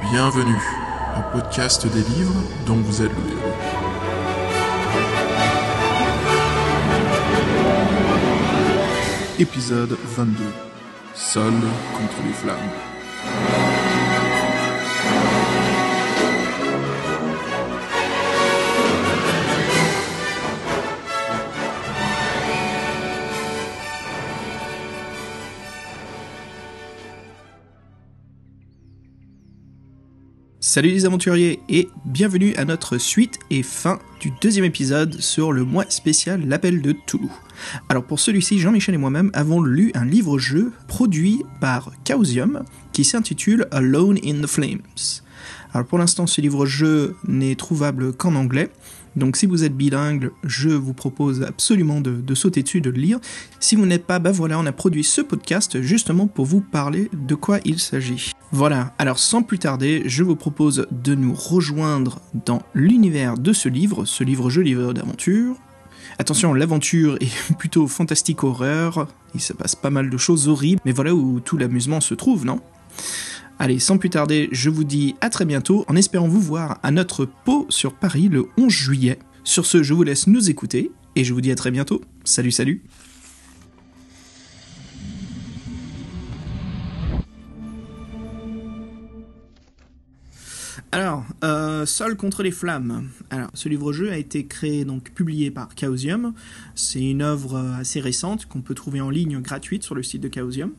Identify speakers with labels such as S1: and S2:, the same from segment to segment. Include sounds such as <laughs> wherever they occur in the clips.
S1: Bienvenue au podcast des livres dont vous êtes le héros. Épisode 22. Seul contre les flammes.
S2: Salut les aventuriers et bienvenue à notre suite et fin du deuxième épisode sur le mois spécial L'appel de Toulouse. Alors pour celui-ci, Jean-Michel et moi-même avons lu un livre-jeu produit par Chaosium qui s'intitule Alone in the Flames. Alors pour l'instant, ce livre-jeu n'est trouvable qu'en anglais. Donc si vous êtes bilingue, je vous propose absolument de, sauter dessus, de le lire. Si vous n'êtes pas, bah voilà, on a produit ce podcast justement pour vous parler de quoi il s'agit. Voilà, alors sans plus tarder, je vous propose de nous rejoindre dans l'univers de ce livre, ce livre-jeu, livre d'aventure. Attention, l'aventure est <laughs> plutôt fantastique horreur, il se passe pas mal de choses horribles, mais voilà où tout l'amusement se trouve, non? Allez, sans plus tarder, je vous dis à très bientôt, en espérant vous voir à notre pot sur Paris le 11 juillet. Sur ce, je vous laisse nous écouter, et je vous dis à très bientôt. Salut, salut Alors, euh, Sol contre les flammes. Alors, ce livre-jeu a été créé, donc publié par Chaosium. C'est une œuvre assez récente qu'on peut trouver en ligne gratuite sur le site de Chaosium.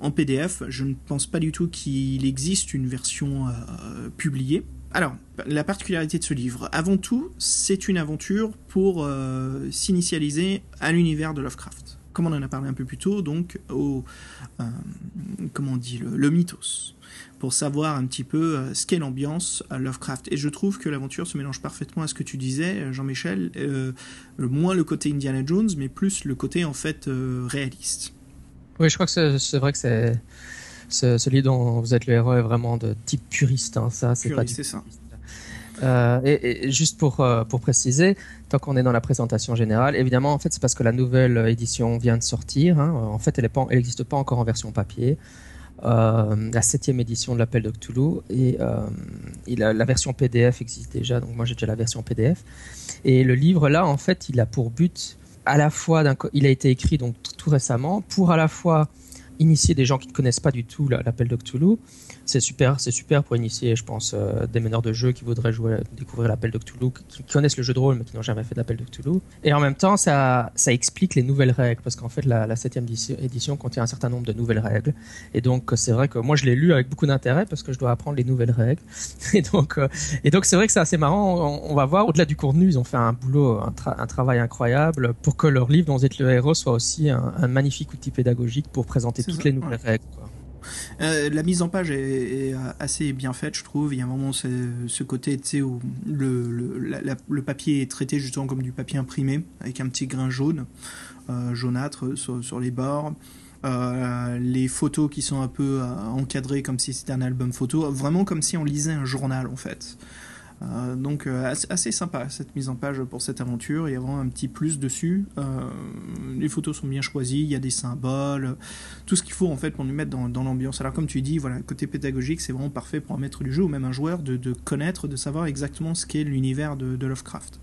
S2: En PDF, je ne pense pas du tout qu'il existe une version euh, publiée. Alors, la particularité de ce livre, avant tout, c'est une aventure pour euh, s'initialiser à l'univers de Lovecraft. Comme on en a parlé un peu plus tôt, donc au, euh, comment on dit, le, mythos pour savoir un petit peu ce qu'est l'ambiance à Lovecraft. Et je trouve que l'aventure se mélange parfaitement à ce que tu disais, Jean-Michel, moins le côté Indiana Jones, mais plus le côté en fait réaliste.
S3: Oui, je crois que c'est vrai que c'est ce, celui dont vous êtes le héros est vraiment de type puriste. Hein, ça, c'est pas
S2: c'est ça.
S3: Euh, et, et, juste pour, euh, pour préciser, tant qu'on est dans la présentation générale, évidemment, en fait, c'est parce que la nouvelle édition vient de sortir. Hein. En fait, elle n'existe pas, encore en version papier. Euh, la septième édition de l'appel de Cthulhu et, et la, la, version PDF existe déjà donc moi j'ai déjà la version PDF et le livre là en fait il a pour but à la fois il a été écrit donc tout récemment pour à la fois initier des gens qui ne connaissent pas du tout l'appel de Cthulhu c'est super, c'est super pour initier, je pense, euh, des meneurs de jeu qui voudraient jouer, découvrir l'appel de Cthulhu, qui, connaissent le jeu de rôle mais qui n'ont jamais fait d'appel de Cthulhu. Et en même temps, ça, ça explique les nouvelles règles parce qu'en fait, la, la septième édition contient un certain nombre de nouvelles règles. Et donc, c'est vrai que moi, je l'ai lu avec beaucoup d'intérêt parce que je dois apprendre les nouvelles règles. <laughs> Et donc, euh, et donc, c'est vrai que c'est assez marrant. On, va voir au-delà du contenu, ils ont fait un boulot, un, tra un, travail incroyable pour que leur livre dont vous êtes le héros soit aussi un magnifique outil pédagogique pour présenter toutes ça. les nouvelles ouais. règles. Quoi.
S2: Euh, la mise en page est, est, assez bien faite, je trouve. Il y a vraiment ce, ce côté, où le, le, la, le, papier est traité justement comme du papier imprimé, avec un petit grain jaune, euh, jaunâtre sur, sur, les bords. Euh, les photos qui sont un peu euh, encadrées comme si c'était un album photo, vraiment comme si on lisait un journal en fait. Euh, donc euh, assez, assez, sympa cette mise en page pour cette aventure. Il y a vraiment un petit plus dessus. Euh, les photos sont bien choisies, il y a des symboles, tout ce qu'il faut en fait pour nous mettre dans, dans l'ambiance. Alors comme tu dis, voilà, côté pédagogique, c'est vraiment parfait pour un maître du jeu ou même un joueur de, de connaître, de savoir exactement ce qu'est l'univers de, de Lovecraft.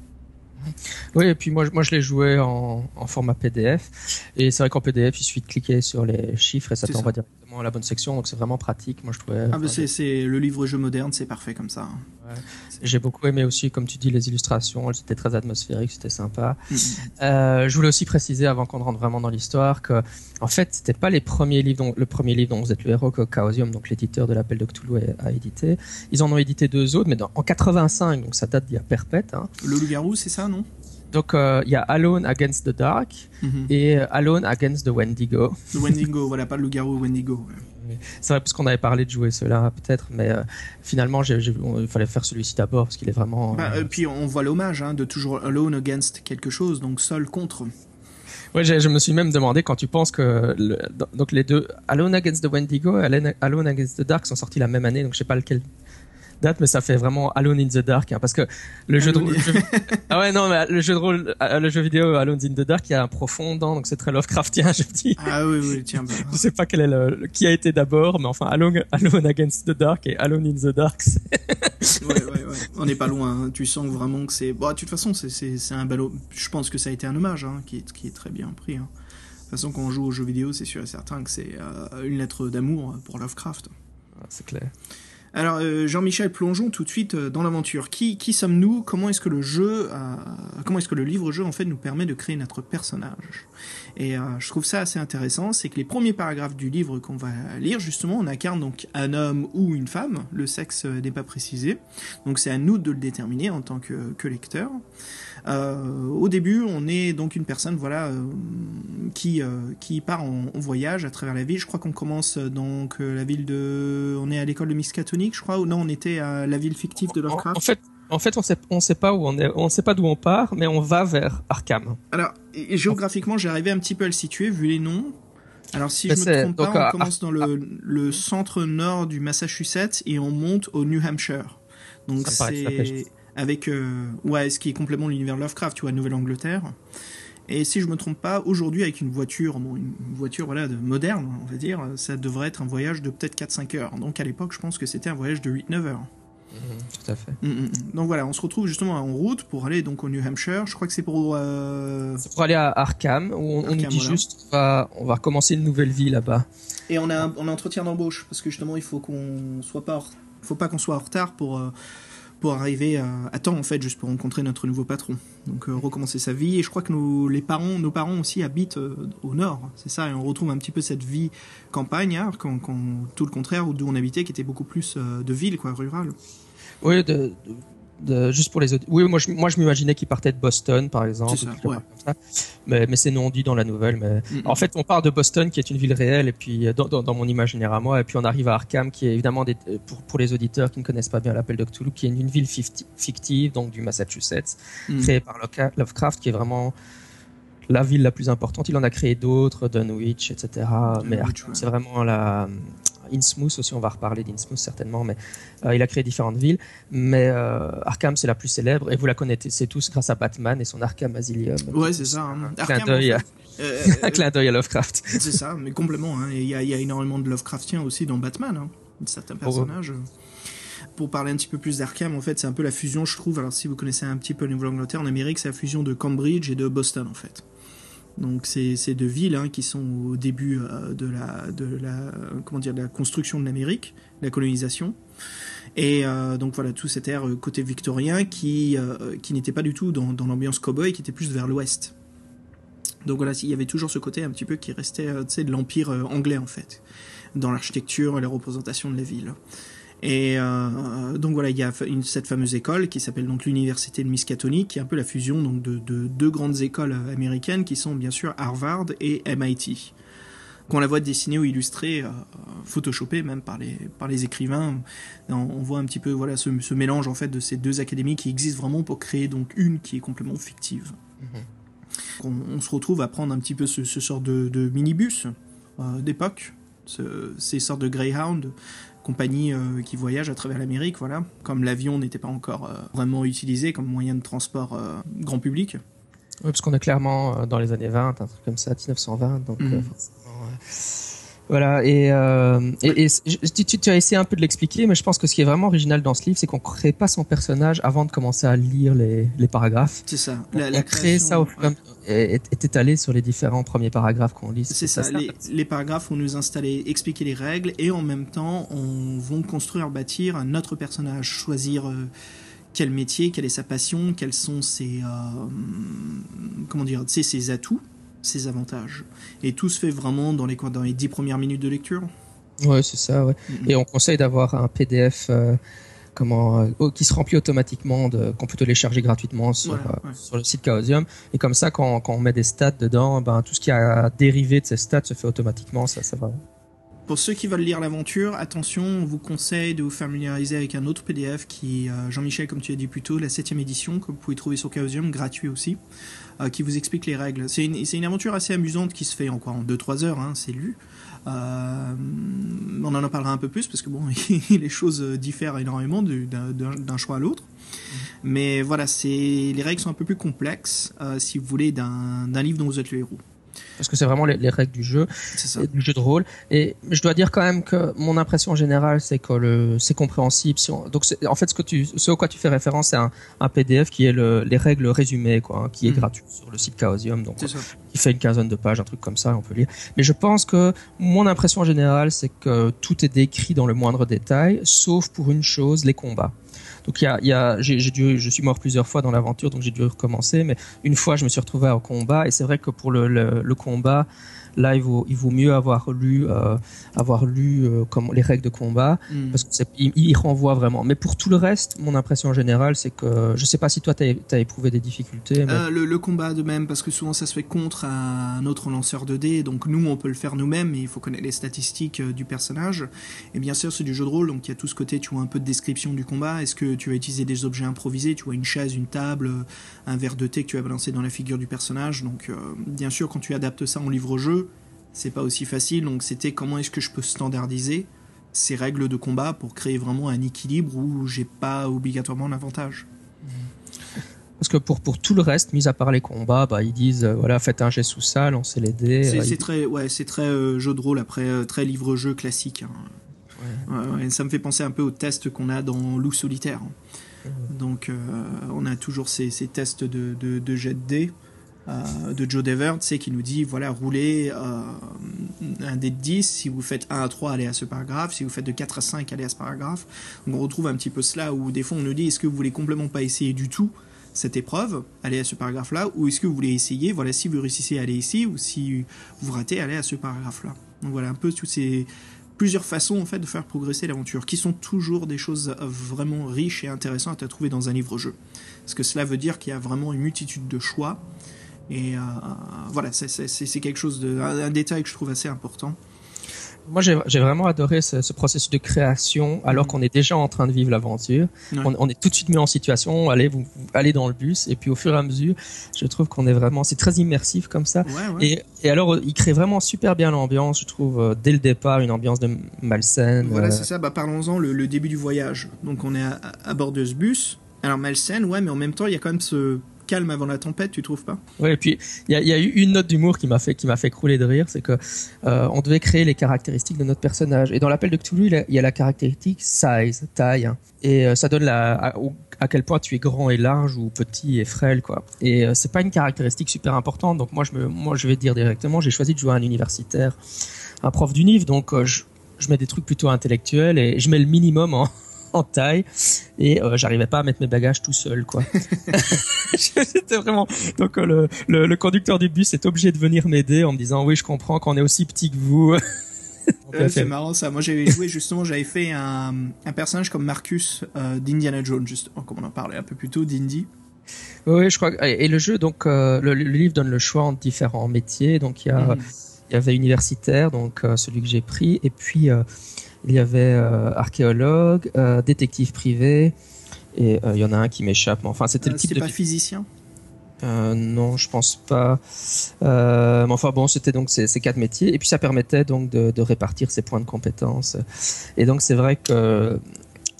S3: Oui, et puis moi, moi je l'ai joué en, en, format PDF. Et c'est vrai qu'en PDF, il suffit de cliquer sur les chiffres et ça t'envoie directement à la bonne section. Donc c'est vraiment pratique. Moi, je trouvais.
S2: Ah, c'est, c'est le livre-jeu moderne, c'est parfait comme ça.
S3: Ouais. J'ai beaucoup aimé aussi, comme tu dis, les illustrations. Elles étaient très atmosphériques, c'était sympa. Mm-hmm. Euh, je voulais aussi préciser, avant qu'on rentre vraiment dans l'histoire, que en fait, c'était pas les premiers livres, dont, le premier livre dont vous êtes le héros que Chaosium, donc l'éditeur de l'appel de Cthulhu, a, a, édité. Ils en ont édité deux autres, mais dans, en 85, donc ça date d'il y a perpète. Hein.
S2: Le loup-garou, c'est ça, non?
S3: Donc il euh, y a Alone Against the Dark mm -hmm. et euh, Alone Against the Wendigo.
S2: Le Wendigo, <laughs> voilà, pas le loup-garou, Wendigo. Ouais.
S3: C'est vrai parce qu'on avait parlé de jouer cela peut-être, mais euh, finalement j ai, j ai, il fallait faire celui-ci d'abord parce qu'il est vraiment.
S2: Bah, euh, puis on voit l'hommage hein, de toujours Alone Against quelque chose, donc seul contre.
S3: Ouais, je me suis même demandé quand tu penses que le, donc les deux Alone Against the Wendigo et Alone Against the Dark sont sortis la même année, donc je sais pas lequel date, mais ça fait vraiment Alone in the Dark, hein, parce que le jeu de rôle, <laughs> ah ouais non, mais le jeu de rôle, euh, le jeu vidéo Alone in the Dark, il y a un profond dans, donc c'est très Lovecraftien, <laughs> je dis.
S2: Ah oui oui tiens. Bah.
S3: je sais pas quel est le, qui a été d'abord, mais enfin Alone, Alone Against the Dark et Alone in the Dark. <laughs>
S2: ouais, ouais, ouais. On n'est pas loin. Hein. Tu sens vraiment que c'est. Bon, de toute façon, c'est un ballot. Je pense que ça a été un hommage, hein, qui, est, qui est très bien pris. Hein. De toute façon, quand on joue aux jeux vidéo, c'est sûr et certain que c'est euh, une lettre d'amour pour Lovecraft.
S3: Ah, c'est clair.
S2: Alors euh, Jean-Michel, plongeons tout de suite euh, dans l'aventure. Qui, qui sommes-nous? Comment est-ce que le jeu, comment est-ce que le livre-jeu en fait nous permet de créer notre personnage? Et euh, je trouve ça assez intéressant, c'est que les premiers paragraphes du livre qu'on va lire justement, on incarne donc un homme ou une femme. Le sexe n'est pas précisé, donc c'est à nous de le déterminer en tant que, que lecteur. Euh, au début, on est donc une personne, voilà, euh, qui euh, qui part en, voyage à travers la ville. Je crois qu'on commence donc la ville de, on est à l'école de Miskatonic, je crois, ou non, on était à la ville fictive de Lovecraft.
S3: En, fait, en fait, on sait, on sait pas où on est, on sait pas d'où on part, mais on va vers Arkham.
S2: Alors, et, géographiquement, j'ai arrivé un petit peu à le situer vu les noms. Alors, si je me trompe pas, on commence dans le, le centre nord du Massachusetts et on monte au New Hampshire. Donc c'est avec euh, ouais, ce qui est complètement l'univers Lovecraft, tu vois, Nouvelle-Angleterre. Et si je me trompe pas, aujourd'hui avec une voiture, bon, une voiture voilà de moderne, on va dire, ça devrait être un voyage de peut-être 4-5 heures. Donc à l'époque, je pense que c'était un voyage de 8-9 heures.
S3: Mmh, tout à fait.
S2: Mmh, mmh, donc voilà, on se retrouve justement en route pour aller donc au New Hampshire. Je crois que c'est pour. Euh...
S3: pour aller à Arkham où on, nous dit juste on va, on va recommencer une nouvelle vie là-bas.
S2: Et on a un, on a entretien d'embauche parce que justement il faut qu'on soit pas, faut pas qu'on soit en retard pour. Euh, pour arriver à, temps en fait, juste pour rencontrer notre nouveau patron. Donc euh, recommencer sa vie. Et je crois que nos, les parents, nos parents aussi habitent euh, au nord, c'est ça. Et on retrouve un petit peu cette vie campagnard, quand, quand, tout le contraire d'où on habitait, qui était beaucoup plus euh, de ville, quoi, rural.
S3: Oui, de, juste pour les autres. Oui, moi je, moi je m'imaginais qu'il partait de Boston, par exemple.
S2: Ça,
S3: Mais, mais c'est non dit dans la nouvelle. Mais en fait, on part de Boston, qui est une ville réelle, et puis euh, dans, dans, mon imaginaire à moi, et puis on arrive à Arkham, qui est évidemment des, pour, pour les auditeurs qui ne connaissent pas bien l'appel de Cthulhu, qui est une, ville fictive, donc du Massachusetts, mm. créée par Lovecraft, qui est vraiment la ville la plus importante. Il en a créé d'autres, Dunwich, etc. mais c'est vraiment la, Innsmouth aussi, on va reparler d'Innsmouth certainement, mais euh, il a créé différentes villes. Mais euh, Arkham, c'est la plus célèbre, et vous la connaissez tous grâce à Batman et son Arkham Asylum.
S2: Ouais, c'est ça. Hein.
S3: Un <laughs> clin d'œil à... Lovecraft.
S2: C'est ça, mais complètement. Hein. Il y, a, énormément de Lovecraftien aussi dans Batman, hein. certains personnages. pour parler un petit peu plus d'Arkham, en fait, c'est un peu la fusion, je trouve. Alors, si vous connaissez un petit peu le Nouvelle-Angleterre, en Amérique, c'est la fusion de Cambridge et de Boston, en fait. Donc c'est ces deux villes hein, qui sont au début euh, de la de la comment dire de la construction de l'Amérique, la colonisation. Et euh, donc voilà tout cet air euh, côté victorien qui qui n'était pas du tout dans, dans l'ambiance cowboy, qui était plus vers l'ouest. Donc voilà, il y avait toujours ce côté un petit peu qui restait de l'empire anglais en fait, dans l'architecture et la représentation de la ville. Et euh, donc voilà, il y a cette fameuse école qui s'appelle donc l'université de Miskatonic, qui est un peu la fusion donc de, deux grandes écoles américaines qui sont bien sûr Harvard et MIT. Qu'on la voit dessinée ou illustrée, euh, photoshopée même par les par les écrivains, on, voit un petit peu voilà ce, mélange en fait de ces deux académies qui existent vraiment pour créer donc une qui est complètement fictive. Mm-hmm. on, se retrouve à prendre un petit peu ce, sort de, minibus euh, d'époque, ces sortes de Greyhound compagnie euh, qui voyage à travers l'Amérique, voilà. Comme l'avion n'était pas encore euh, vraiment utilisé comme moyen de transport euh, grand public.
S3: Oui, parce qu'on est clairement dans les années 20, un truc comme ça, 1920, donc mhm. Voilà, et, euh, et, tu, tu, as essayé un peu de l'expliquer, mais je pense que ce qui est vraiment original dans ce livre, c'est qu'on ne crée pas son personnage avant de commencer à lire les, les paragraphes.
S2: C'est ça.
S3: La, on, crée ça au fur et est étalé sur les différents premiers paragraphes qu'on lit.
S2: C'est ça. les, les, paragraphes vont nous installer, expliquer les règles, et en même temps, on va construire, bâtir un autre personnage, choisir. Euh, quel métier, quelle est sa passion, quels sont ses euh, comment dire, ses atouts ses avantages. Et tout se fait vraiment dans les, dans les 10 premières minutes de lecture
S3: Ouais, c'est ça, ouais. Mm-hmm. Et on conseille d'avoir un PDF euh, comment, euh, qui se remplit automatiquement, qu'on peut télécharger gratuitement sur, euh, sur le site Chaosium. Et comme ça, quand, quand, on met des stats dedans, ben, tout ce qui a dérivé de ces stats se fait automatiquement. Ça, ça va.
S2: Pour ceux qui veulent lire l'aventure, attention, on vous conseille de vous familiariser avec un autre PDF qui, Jean-Michel, comme tu as dit plus tôt, la 7 édition, que vous pouvez trouver sur Chaosium, gratuit aussi. Euh, qui vous explique les règles. C'est une, une, aventure assez amusante qui se fait en quoi En 2-3 heures, hein, c'est lu. Euh, on en parlera un peu plus parce que bon, <laughs> les choses diffèrent énormément d'un choix à l'autre. Mais voilà, les règles sont un peu plus complexes, si vous voulez, d'un livre dont vous êtes le héros
S3: parce que c'est vraiment les, règles du jeu, du jeu de rôle. Et je dois dire quand même que mon impression générale, c'est que le, c'est compréhensible. Si donc, en fait, ce que tu, ce au quoi tu fais référence, c'est un, un PDF qui est le, les règles résumées, quoi, hein, qui est mhm. gratuit sur le site Chaosium, donc qui fait une quinzaine de pages, un truc comme ça, on peut lire. Mais je pense que mon impression générale, c'est que tout est décrit dans le moindre détail, sauf pour une chose, les combats. Donc il j'ai, dû, je suis mort plusieurs fois dans l'aventure, donc j'ai dû recommencer. Mais une fois, je me suis retrouvé au combat, et c'est vrai que pour le combat, Là, il vaut, il vaut mieux avoir lu, euh, avoir lu euh, comme les règles de combat mm. parce qu'il il renvoie vraiment. Mais pour tout le reste, mon impression générale, c'est que je sais pas si toi tu as, éprouvé des difficultés.
S2: Euh, le, combat de même, parce que souvent ça se fait contre un autre lanceur de dés. Donc nous, on peut le faire nous-mêmes, mais il faut connaître les statistiques du personnage. Et bien sûr, c'est du jeu de rôle, donc il y a tout ce côté, tu vois un peu de description du combat. Est-ce que tu vas utiliser des objets improvisés? Tu vois une chaise, une table, un verre de thé que tu vas balancer dans la figure du personnage. Donc bien sûr, quand tu adaptes ça en livre-jeu, c'est pas aussi facile. Donc c'était comment est-ce que je peux standardiser ces règles de combat pour créer vraiment un équilibre où j'ai pas obligatoirement l'avantage. <laughs>
S3: Parce que pour, pour tout le reste, mis à part les combats, bah, ils disent euh, voilà, faites un jet sous ça, lancez les dés.
S2: C'est, euh, très, ouais, très euh, jeu de rôle après, très livre-jeu classique. Hein. ça me fait penser un peu aux tests qu'on a dans Loup solitaire. Donc on a toujours ces, ces tests de, de, de jet de dés. Euh, de Joe Dever, c'est qui nous dit voilà, roulez euh, un dé de 10, si vous faites 1 à 3, allez à ce paragraphe, si vous faites de 4 à 5, allez à ce paragraphe. Donc on retrouve un petit peu cela où des fois on nous dit est-ce que vous voulez complètement pas essayer du tout cette épreuve, allez à ce paragraphe-là, ou est-ce que vous voulez essayer, voilà, si vous réussissez, allez ici, ou si vous ratez, allez à ce paragraphe-là. Donc voilà un peu toutes ces plusieurs façons en fait de faire progresser l'aventure, qui sont toujours des choses vraiment riches et intéressantes à trouver dans un livre-jeu. Parce que cela veut dire qu'il y a vraiment une multitude de choix et euh, voilà, c'est quelque chose de, un, détail que je trouve assez important.
S3: Moi, j'ai vraiment adoré ce, processus de création alors mm. qu'on est déjà en train de vivre l'aventure. On, est tout de suite mis en situation, allez, vous, allez dans le bus, et puis au fur et à mesure, je trouve qu'on est vraiment, c'est très immersif comme ça. Et, et, alors, il crée vraiment super bien l'ambiance, je trouve, euh, dès le départ, une ambiance de malsaine.
S2: Voilà, euh. c'est ça. Bah, parlons-en, le, début du voyage. Donc, on est à, à bord de ce bus. Alors, malsaine, ouais, mais en même temps, il y a quand même ce calme avant la tempête, tu trouves pas?
S3: Oui, et puis il y, a eu une note d'humour qui m'a fait qui m'a fait crouler de rire, c'est que euh, on devait créer les caractéristiques de notre personnage. Et dans l'appel de Cthulhu, il y a la caractéristique size, taille, et euh, ça donne à, quel point tu es grand et large ou petit et frêle, quoi. Et euh, c'est pas une caractéristique super importante, donc moi je me, moi je vais dire directement, j'ai choisi de jouer un universitaire, un prof d'univ, donc je, je mets des trucs plutôt intellectuels et je mets le minimum en en taille et euh, j'arrivais pas à mettre mes bagages tout seul quoi. <laughs> C'était vraiment donc euh, le, le, conducteur du bus est obligé de venir m'aider en me disant oui je comprends qu'on est aussi petit que vous. <laughs>
S2: c'est marrant ça. Moi j'avais joué justement, j'avais fait un, un, personnage comme Marcus euh, d'Indiana Jones, justement, comme on en parlait un peu plus tôt, d'Indy.
S3: Oui, je crois. Et le jeu, donc, le, livre donne le choix entre différents métiers. Donc, il y a, mhm. il y avait universitaire, donc celui que j'ai pris, et puis il y avait euh, archéologue, euh, détective privé, et euh, il y en a un qui m'échappe. Mais enfin, c'était le type
S2: de. pas physicien?
S3: non, je pense pas. mais enfin bon, c'était donc ces, quatre métiers, et puis ça permettait donc de, de répartir ses points de compétences. Et donc c'est vrai que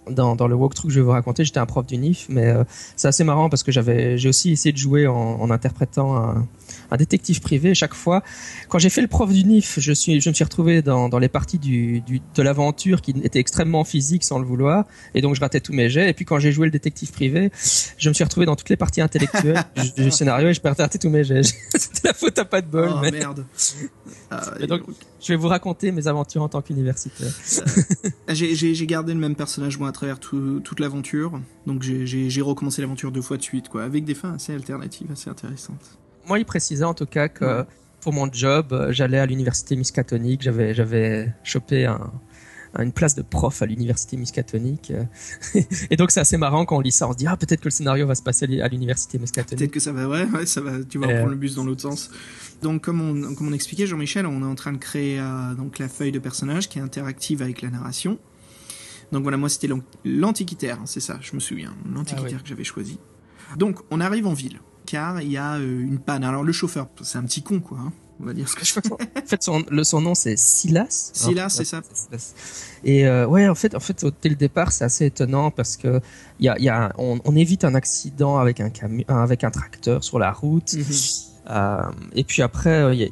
S3: dans, dans le walkthrough que je vais vous raconter, j'étais un prof d'UNIF, mais euh, c'est assez marrant parce que j'avais, j'ai aussi essayé de jouer en, en interprétant un, un, détective privé. Chaque fois, quand j'ai fait le prof je suis, je me suis retrouvé dans, dans les parties du, du de l'aventure qui étaient extrêmement physiques sans le vouloir, et donc je ratais tous mes jets. Et puis quand j'ai joué le détective privé, je me suis retrouvé dans toutes les parties intellectuelles <laughs> du, scénario et je raté tous mes jets. <laughs> C'était la faute à pas de bol.
S2: Oh merde.
S3: Ah, <laughs> donc, je vais vous raconter mes aventures en tant qu'universitaire.
S2: j'ai gardé le même personnage moi à travers toute l'aventure, donc j'ai recommencé l'aventure deux fois de suite, quoi, avec des fins assez alternatives, assez intéressantes.
S3: Moi, il précisait en tout cas que pour mon job, euh, j'allais à l'université Miskatonic, j'avais j'avais chopé un, une place de prof à l'université Miskatonic. <laughs> Et donc c'est assez marrant quand on lit ça, on se dit ah peut-être que le scénario va se passer à l'université Miskatonic.
S2: Peut-être que ça va, ouais, ouais, ça va, tu vas prendre le bus dans l'autre sens. Donc comme on, comme on expliquait Jean-Michel, on est en train de créer euh, donc la feuille de personnage qui est interactive avec la narration. Donc voilà, moi c'était l'antiquitaire, hein, c'est ça, je me souviens, l'antiquitaire ah que j'avais choisi. Donc on arrive en ville. Car il y a euh, une panne. Alors le chauffeur, c'est un petit con quoi. hein. On va dire ce que je
S3: en fait, son, le, son nom c'est Silas.
S2: Silas, c'est ça.
S3: Et euh, ouais, en fait, en fait, dès le départ, c'est assez étonnant parce que y a, y a on, on évite un accident avec un camion, avec un tracteur sur la route.
S2: Mhm.
S3: Euh, et puis après, euh, il y, a,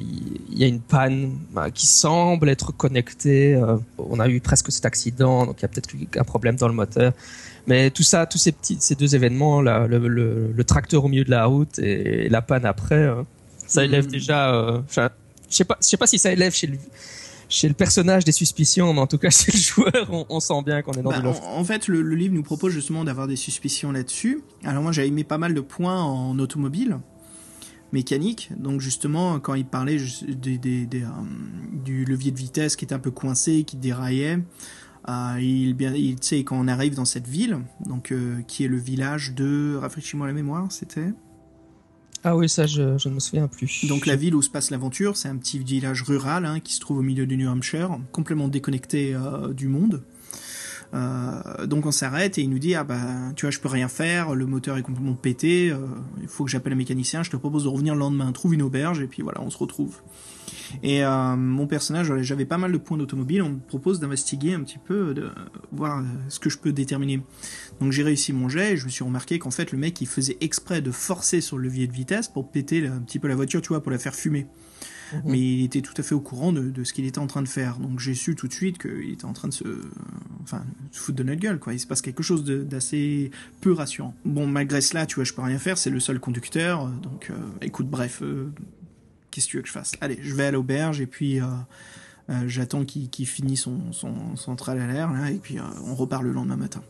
S3: il y a une panne euh, qui semble être connectée. euh, on a eu presque cet accident, donc il y a peut-être eu un problème dans le moteur. Mais tout ça, tous ces petits, ces deux événements, là, le, le, le tracteur au milieu de la route et, la panne après, euh, ça élève
S2: Mhm.
S3: déjà. euh, je sais pas, je sais pas si ça élève chez le chez le personnage des suspicions, mais en tout cas <laughs> chez le joueur, on, on sent bien qu'on est dans
S2: Bah,
S3: du loft.
S2: en, en fait, le, le livre nous propose justement d'avoir des suspicions là-dessus. Alors moi, j'avais mis pas mal de points en automobile mécanique. Donc justement, quand il parlait des- des, euh, du levier de vitesse qui était un peu coincé, qui déraillait, euh, il, bien, il, quand on arrive dans cette ville, donc euh, qui est le village de, rafraîchis-moi la mémoire, c'était?
S3: Ah oui, ça, je, je ne me souviens plus.
S2: Donc la ville où se passe l'aventure, c'est un petit village rural hein, qui se trouve au milieu du New Hampshire, complètement déconnecté euh, du monde. Donc on s'arrête et il nous dit ah bah tu vois je peux rien faire, le moteur est complètement pété, il faut que j'appelle un mécanicien, je te propose de revenir le lendemain, trouve une auberge et puis voilà on se retrouve. Et euh, mon personnage, j'avais pas mal de points d'automobile, on me propose d'investiguer un petit peu, de voir euh, ce que je peux déterminer. Donc j'ai réussi mon jet et je me suis remarqué qu'en fait le mec il faisait exprès de forcer sur le levier de vitesse pour péter un petit peu la voiture, tu vois, pour la faire fumer.
S3: Mhm.
S2: Mais il était tout à fait au courant de, de ce qu'il était en train de faire. Donc j'ai su tout de suite qu'il était en train de se, enfin, se foutre de notre gueule, quoi. Il se passe quelque chose d'assez peu rassurant. Bon, malgré cela, tu vois, je peux rien faire. C'est le seul conducteur. Donc, euh, écoute, bref, euh, qu'est-ce que tu veux que je fasse? Allez, je vais à l'auberge et puis euh, euh, j'attends qu'il finisse son, son, tralala, là, et puis euh, on repart le lendemain matin.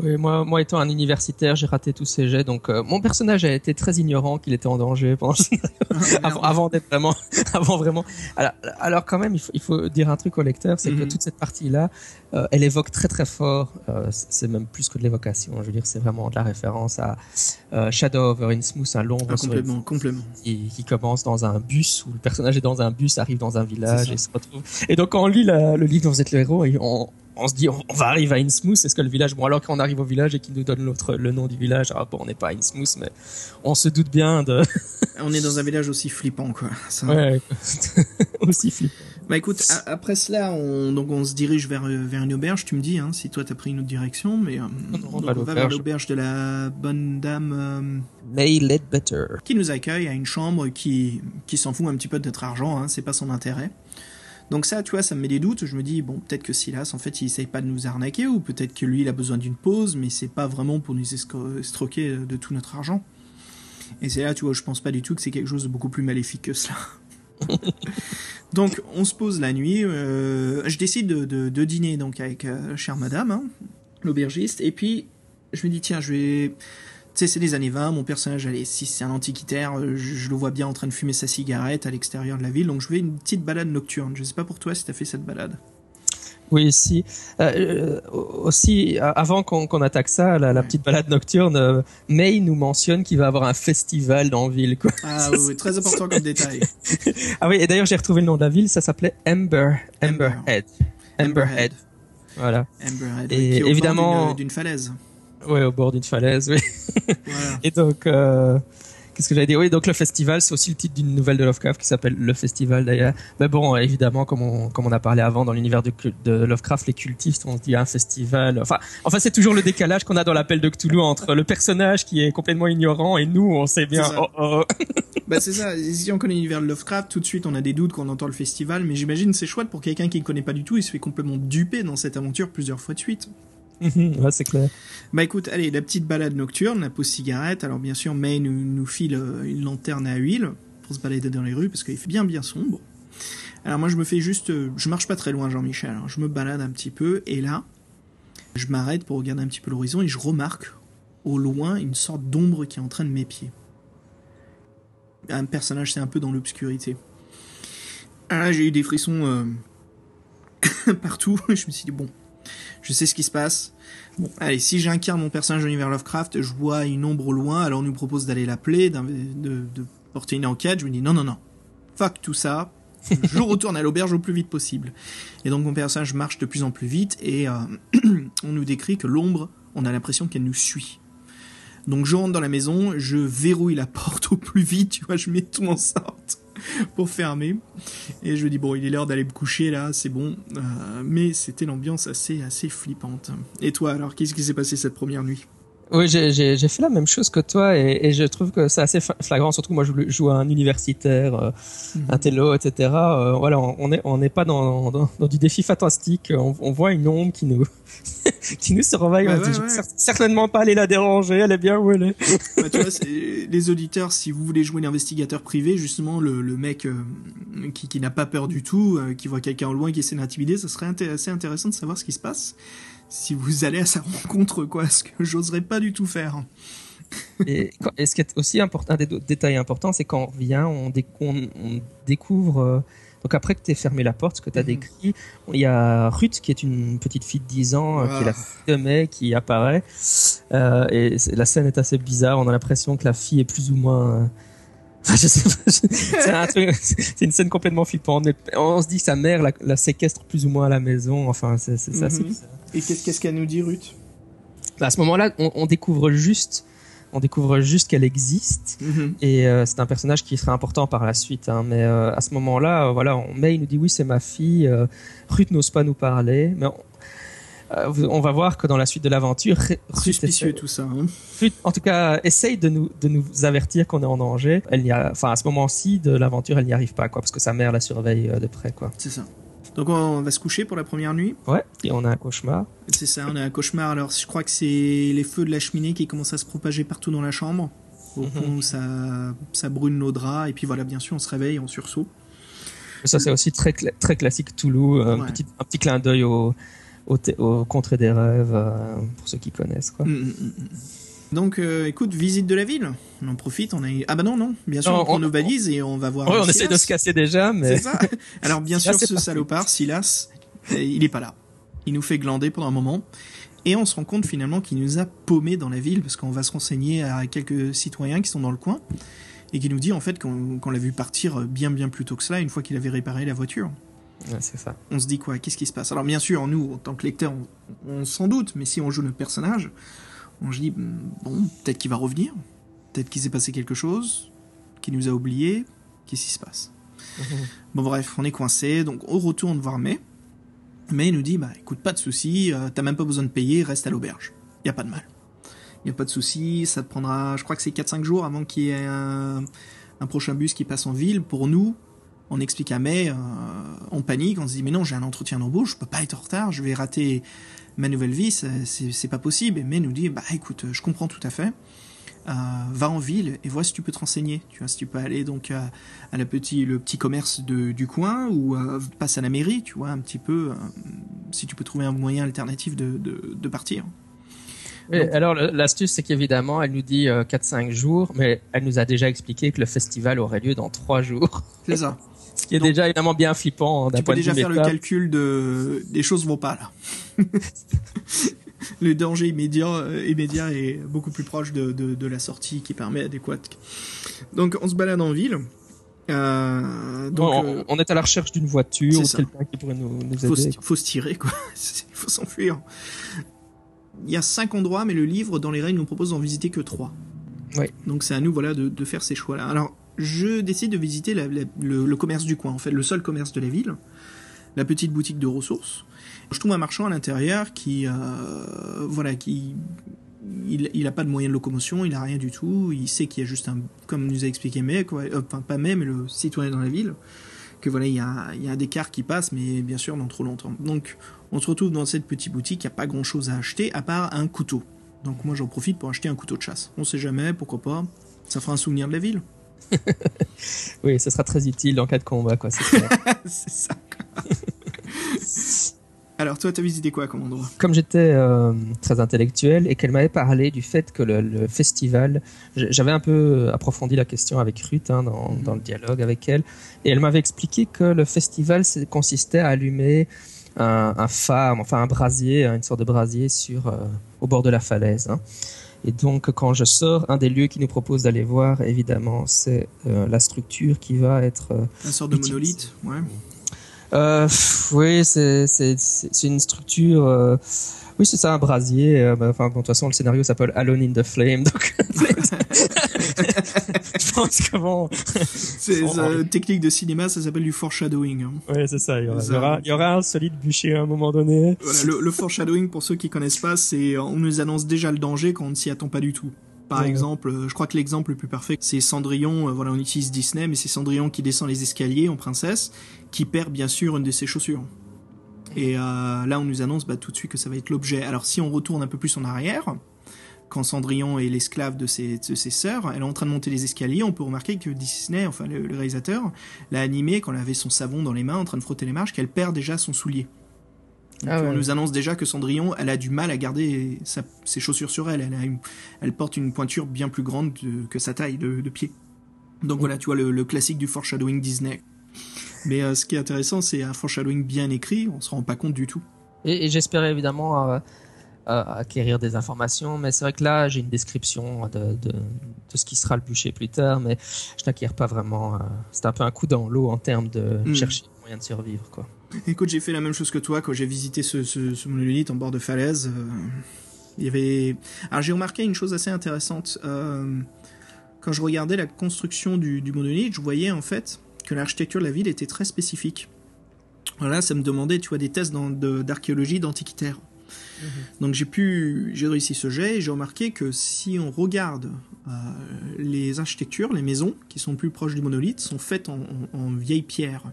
S3: Oui, moi, moi étant un universitaire, j'ai raté tous ces jets, donc euh, mon personnage a été très ignorant qu'il était en danger pendant <laughs> avant, avant d'être vraiment, <laughs> avant vraiment. Alors, alors quand même, il faut, il faut dire un truc au lecteur, c'est que
S2: Mhm.
S3: toute cette partie-là, euh, elle évoque très très fort. euh, c'est même plus que de l'évocation. Je veux dire, c'est vraiment de la référence à Shadow over Innsmouth, un l'ombre
S2: Ah,
S3: sur
S2: complètement, complètement.
S3: qui, qui commence dans un bus où le personnage est dans un bus, arrive dans un village et se retrouve. Et donc quand on lit la- le livre dont vous êtes le héros, et on, on se dit on, on va arriver à Innsmouth, est-ce que le village bon alors quand on arrive au village et qu'il nous donne l'autre le nom du village, ah bon on n'est pas à Innsmouth mais on se doute bien de <laughs>
S2: On est dans un village aussi flippant, quoi. Ça.
S3: ouais <laughs> aussi flippant.
S2: Bah écoute, après cela, on, donc on se dirige vers, vers une auberge, tu me dis, hein, si toi t'as pris une autre direction, mais euh,
S3: non,
S2: donc
S3: on
S2: on
S3: va
S2: vers
S3: l'auberge.
S2: l'auberge de la bonne dame euh,
S3: May Ledbetter.
S2: qui nous accueille à une chambre qui, qui s'en fout un petit peu de notre argent, hein, c'est pas son intérêt. Donc ça, tu vois, ça me met des doutes, je me dis, bon, peut-être que Silas, en fait, il essaye pas de nous arnaquer, ou peut-être que lui, il a besoin d'une pause, mais c'est pas vraiment pour nous escroquer euh, de tout notre argent. Et c'est là, tu vois, je pense pas du tout que c'est quelque chose de beaucoup plus maléfique que cela. <laughs> donc, on se pose la nuit. euh, je décide de, de- de dîner donc avec euh, chère madame, hein, l'aubergiste. Et puis, je me dis, tiens, je vais. Tu sais, c'est les années 20, mon personnage, allez, si c'est un antiquitaire, euh, je, je le vois bien en train de fumer sa cigarette à l'extérieur de la ville, donc je vais une petite balade nocturne. Je sais pas pour toi si t'as fait cette balade.
S3: Oui, si. Euh, euh, aussi, avant qu'on attaque ça, la, la petite balade nocturne, May nous mentionne qu'il va avoir un festival dans la ville. Quoi.
S2: Ah oui, très important comme détail. <laughs>
S3: Ah oui, et d'ailleurs j'ai retrouvé le nom de la ville, ça s'appait Amber,
S2: Amber.
S3: Amberhead. Amberhead. Voilà.
S2: Amberhead,
S3: Et
S2: qui est au bord
S3: évidemment-
S2: d'une falaise.
S3: Ouais, au bord d'une falaise, oui.
S2: Voilà.
S3: Et donc, euh, qu'est-ce que j'allais dire? Oui, donc le festival, c'est aussi le titre d'une nouvelle de Lovecraft qui s'appelle Le Festival d'ailleurs. Mais bon, évidemment, comme on, comme on a parlé avant dans l'univers de, Lovecraft, les cultistes, on se dit un festival. Enfin, enfin, c'est toujours le décalage qu'on a dans l'appel de Cthulhu entre le personnage qui est complètement ignorant et nous, on sait bien.
S2: C'est ça.
S3: Oh, oh. <laughs>
S2: Bah c'est ça, si on connaît l'univers de Lovecraft, tout de suite on a des doutes quand on entend le festival, mais j'imagine c'est chouette pour quelqu'un qui ne connaît pas du tout, il se fait complètement duper dans cette aventure plusieurs fois de suite.
S3: Ouais, c'est clair.
S2: Bah écoute, allez, la petite balade nocturne, la pause cigarette, alors bien sûr May nous, nous file euh, une lanterne à huile pour se balader dans les rues parce qu'il fait bien bien sombre. Alors moi je me fais juste, euh, je marche pas très loin Jean-Michel, hein. je me balade un petit peu et là, je m'arrête pour regarder un petit peu l'horizon et je remarque au loin une sorte d'ombre qui est en train de m'épier. Un personnage c'est un peu dans l'obscurité. Ah j'ai eu des frissons euh, <coughs> partout, <laughs> je me suis dit bon, je sais ce qui se passe. Bon, allez, si j'incarne mon personnage de l'univers Lovecraft, je vois une ombre au loin, alors on nous propose d'aller l'appeler, de, de porter une enquête. Je me dis non, non, non, fuck tout ça. <laughs> je retourne à l'auberge au plus vite possible. Et donc mon personnage marche de plus en plus vite et euh, <clears throat> on nous décrit que l'ombre, on a l'impression qu'elle nous suit. Donc je rentre dans la maison, je verrouille la porte au plus vite, tu vois, je mets tout en sorte <laughs> pour fermer. Et je dis bon, il est l'heure d'aller me coucher là, c'est bon. Euh, mais c'était l'ambiance assez assez flippante. Et toi alors, qu'est-ce qui s'est passé cette première nuit?
S3: Oui, j'ai fait la même chose que toi et, et je trouve que c'est assez flagrant. Surtout moi, je joue à un universitaire, euh, mhm. un télo, etc. Euh, voilà, on n'est on n'est pas dans, dans, dans, du défi fantastique. On, on, voit une ombre qui nous <laughs> qui nous surveille. on dit, certainement pas aller la déranger. Elle est bien où elle est.
S2: bah, tu vois, les auditeurs, si vous voulez jouer l'investigateur privé, justement, le, le mec euh, qui, qui n'a pas peur du tout, euh, qui voit quelqu'un au loin qui essaie d'intimider, ça serait assez intéressant de savoir ce qui se passe si vous allez à sa rencontre, quoi, ce que j'oserais pas du tout faire.
S3: et, ce qui est aussi important, un des détails importants, c'est quand on revient, on, découvre. Euh, donc après que tu aies fermé la porte, ce que tu as mhm. décrit, il y a Ruth qui est une petite fille de 10 ans, euh, qui est la fille de May, qui apparaît. Euh, et la scène est assez bizarre. On a l'impression que la fille est plus ou moins. <laughs> Enfin, je sais pas. <laughs> C'est une scène complètement flippante. On se dit que sa mère la, séquestre plus ou moins à la maison. Enfin, c'est ça.
S2: Mhm. Et qu'est-ce qu'elle nous dit, Ruth?
S3: Bah, À ce moment-là, on, découvre juste, on découvre juste qu'elle existe, mhm. et euh, c'est un personnage qui sera important par la suite. Hein, mais euh, à ce moment-là, euh, voilà, on, May nous dit oui, c'est ma fille. Ruth n'ose pas nous parler, mais on, va voir que dans la suite de l'aventure,
S2: suspicieux tout ça. Hein.
S3: Ruth, en tout cas, essaye de nous de nous avertir qu'on est en danger. Elle n'y a, enfin à ce moment-ci de l'aventure, elle n'y arrive pas, quoi, parce que sa mère la surveille de près, quoi.
S2: C'est ça. Donc on va se coucher pour la première nuit.
S3: Ouais, et on a un cauchemar.
S2: C'est ça, on a un cauchemar. Alors je crois que c'est les feux de la cheminée qui commencent à se propager partout dans la chambre. Au mhm. ça, ça brûle nos draps. Et puis voilà, bien sûr, on se réveille en sursaut.
S3: Ça, c'est aussi très, très classique Toulouse. Un, petit, un petit clin d'œil au, au, au, Contrée des rêves, euh, pour ceux qui connaissent. Quoi. Mm, mm,
S2: mm, donc, euh, écoute, visite de la ville. On en profite. On a. Ah bah non, non. Bien sûr, on, prend nos valises et on va voir.
S3: Ouais, on essaie de se casser déjà, mais.
S2: C'est ça. Alors bien <laughs> sûr, ce salopard, Silas, euh, il est pas là. Il nous fait glander pendant un moment. Et on se rend compte finalement qu'il nous a paumé dans la ville parce qu'on va se renseigner à quelques citoyens qui sont dans le coin et qui nous dit en fait qu'on l'a vu partir bien bien plus tôt que cela une fois qu'il avait réparé la voiture.
S3: Ouais, c'est ça.
S2: On se dit quoi? Qu'est-ce qui se passe? Alors bien sûr, nous, en tant que lecteurs, on, on s'en doute, mais si on joue notre personnage, on se dit, bon, peut-être qu'il va revenir, peut-être qu'il s'est passé quelque chose, qu'il nous a oubliés, qu'est-ce qui se passe? Mhm. Bon bref, on est coincé, donc on retourne voir May. May nous dit, bah écoute, pas de souci, euh, t'as même pas besoin de payer, reste à l'auberge. Y a pas de mal. Y a pas de souci, ça te prendra, je crois que c'est 4-5 jours avant qu'il y ait un, prochain bus qui passe en ville. Pour nous, on explique à May, euh, on panique, on se dit, mais non, j'ai un entretien d'embauche, je peux pas être en retard, je vais rater ma nouvelle vie, c'est pas possible. Mais nous dit, bah écoute, je comprends tout à fait. Euh, va en ville et vois si tu peux te renseigner. Tu vois, si tu peux aller donc à, la petit, le petit commerce de, du coin ou euh, passe à la mairie, tu vois, un petit peu, euh, si tu peux trouver un moyen alternatif de, de, partir.
S3: alors l'astuce, c'est qu'évidemment, elle nous dit 4-5 jours, mais elle nous a déjà expliqué que le festival aurait lieu dans 3 jours.
S2: C'est ça. <laughs>
S3: Qui est déjà évidemment bien flippant.
S2: Hein, tu peux déjà faire le calcul de des choses vont pas là. <laughs> le danger immédiat, euh, immédiat est beaucoup plus proche de, de, la sortie qui permet adéquate. Donc on se balade en ville.
S3: Euh, donc, euh, on, est à la recherche d'une voiture ou quelqu'un qui pourrait nous, nous
S2: faut aider. Se, faut se tirer quoi. <laughs> Il faut s'enfuir. Il y a cinq endroits, mais le livre dans les règles nous propose d'en visiter que trois.
S3: Oui.
S2: Donc c'est à nous voilà de, de faire ces choix-là. Alors je décide de visiter le, commerce du coin, en fait, le seul commerce de la ville, la petite boutique de ressources. Je trouve un marchand à l'intérieur qui, euh, voilà, qui, il, il a pas de moyens de locomotion, il a rien du tout. Il sait qu'il y a juste un, comme nous a expliqué May, quoi, euh, enfin pas May, mais le citoyen dans la ville, que voilà, il y a, il y a des cars qui passent, mais bien sûr dans trop longtemps. Donc, on se retrouve dans cette petite boutique, il n'y a pas grand chose à acheter à part un couteau. Donc moi j'en profite pour acheter un couteau de chasse. On sait jamais, pourquoi pas. Ça fera un souvenir de la ville. <laughs>
S3: oui, ce sera très utile en cas de combat, quoi.
S2: C'est <laughs> ça. Alors, toi, tu as visité quoi comme endroit?
S3: Comme j'étais euh, très intellectuel et qu'elle m'avait parlé du fait que le, festival, j'avais un peu approfondi la question avec Ruth hein, mhm. dans, le dialogue avec elle, et elle m'avait expliqué que le festival consistait à allumer un, phare, enfin un brasier, une sorte de brasier sur, euh, au bord de la falaise. Hein. Et donc, quand je sors, un des lieux qui nous propose d'aller voir, évidemment, c'est euh, la structure qui va être. Euh,
S2: Un sort de monolithe, ouais.
S3: Euh, oui, c'est une structure. Euh, oui, c'est ça, un brasier. Euh, bah, enfin, de toute façon, le scénario s'appelle Alone in the Flame. Donc, <laughs> pense que bon.
S2: C'est une technique de cinéma, ça s'appelle du foreshadowing. Hein.
S3: Oui, c'est ça. Il y, aura, il y, aura, un solide bûcher à un moment donné.
S2: Voilà, le, le foreshadowing, pour ceux qui connaissent pas, c'est on nous annonce déjà le danger quand on ne s'y attend pas du tout. Par exemple, je crois que l'exemple le plus parfait, c'est Cendrillon. Euh, voilà, on utilise Disney, mais c'est Cendrillon qui descend les escaliers en princesse, qui perd bien sûr une de ses chaussures. Et euh, là, on nous annonce bah, tout de suite que ça va être l'objet. Alors, si on retourne un peu plus en arrière, quand Cendrillon est l'esclave de ses, de ses sœurs, elle est en train de monter les escaliers, on peut remarquer que Disney, enfin le, réalisateur, l'a animé quand elle avait son savon dans les mains en train de frotter les marches, qu'elle perd déjà son soulier. Ah on nous annonce déjà que Cendrillon, elle a du mal à garder ses chaussures sur elle. Elle, porte une pointure bien plus grande que sa taille de, pied. Donc voilà, tu vois le, classique du foreshadowing Disney. Mais euh, ce qui est intéressant, c'est un foreshadowing bien écrit. On se rend pas compte du tout.
S3: Et, j'espérais évidemment euh, acquérir des informations, mais c'est vrai que là, j'ai une description de, ce qui sera le bûcher plus tard, mais je n'acquiers pas vraiment. c'est un peu un coup dans l'eau en termes de hmm. chercher moyen de survivre, quoi.
S2: Écoute, j'ai fait la même chose que toi quand j'ai visité ce, ce, monolithe en bord de falaise. Euh, il y avait. Alors j'ai remarqué une chose assez intéressante. Euh, quand je regardais la construction du, du, monolithe, je voyais en fait que l'architecture de la ville était très spécifique. Voilà, ça me demandait, tu vois, des tests d'archéologie d'antiquitaire. Mhm. Donc j'ai pu, j'ai réussi ce jet et j'ai remarqué que si on regarde euh, les architectures, les maisons qui sont plus proches du monolithe sont faites en, en, en vieille pierre.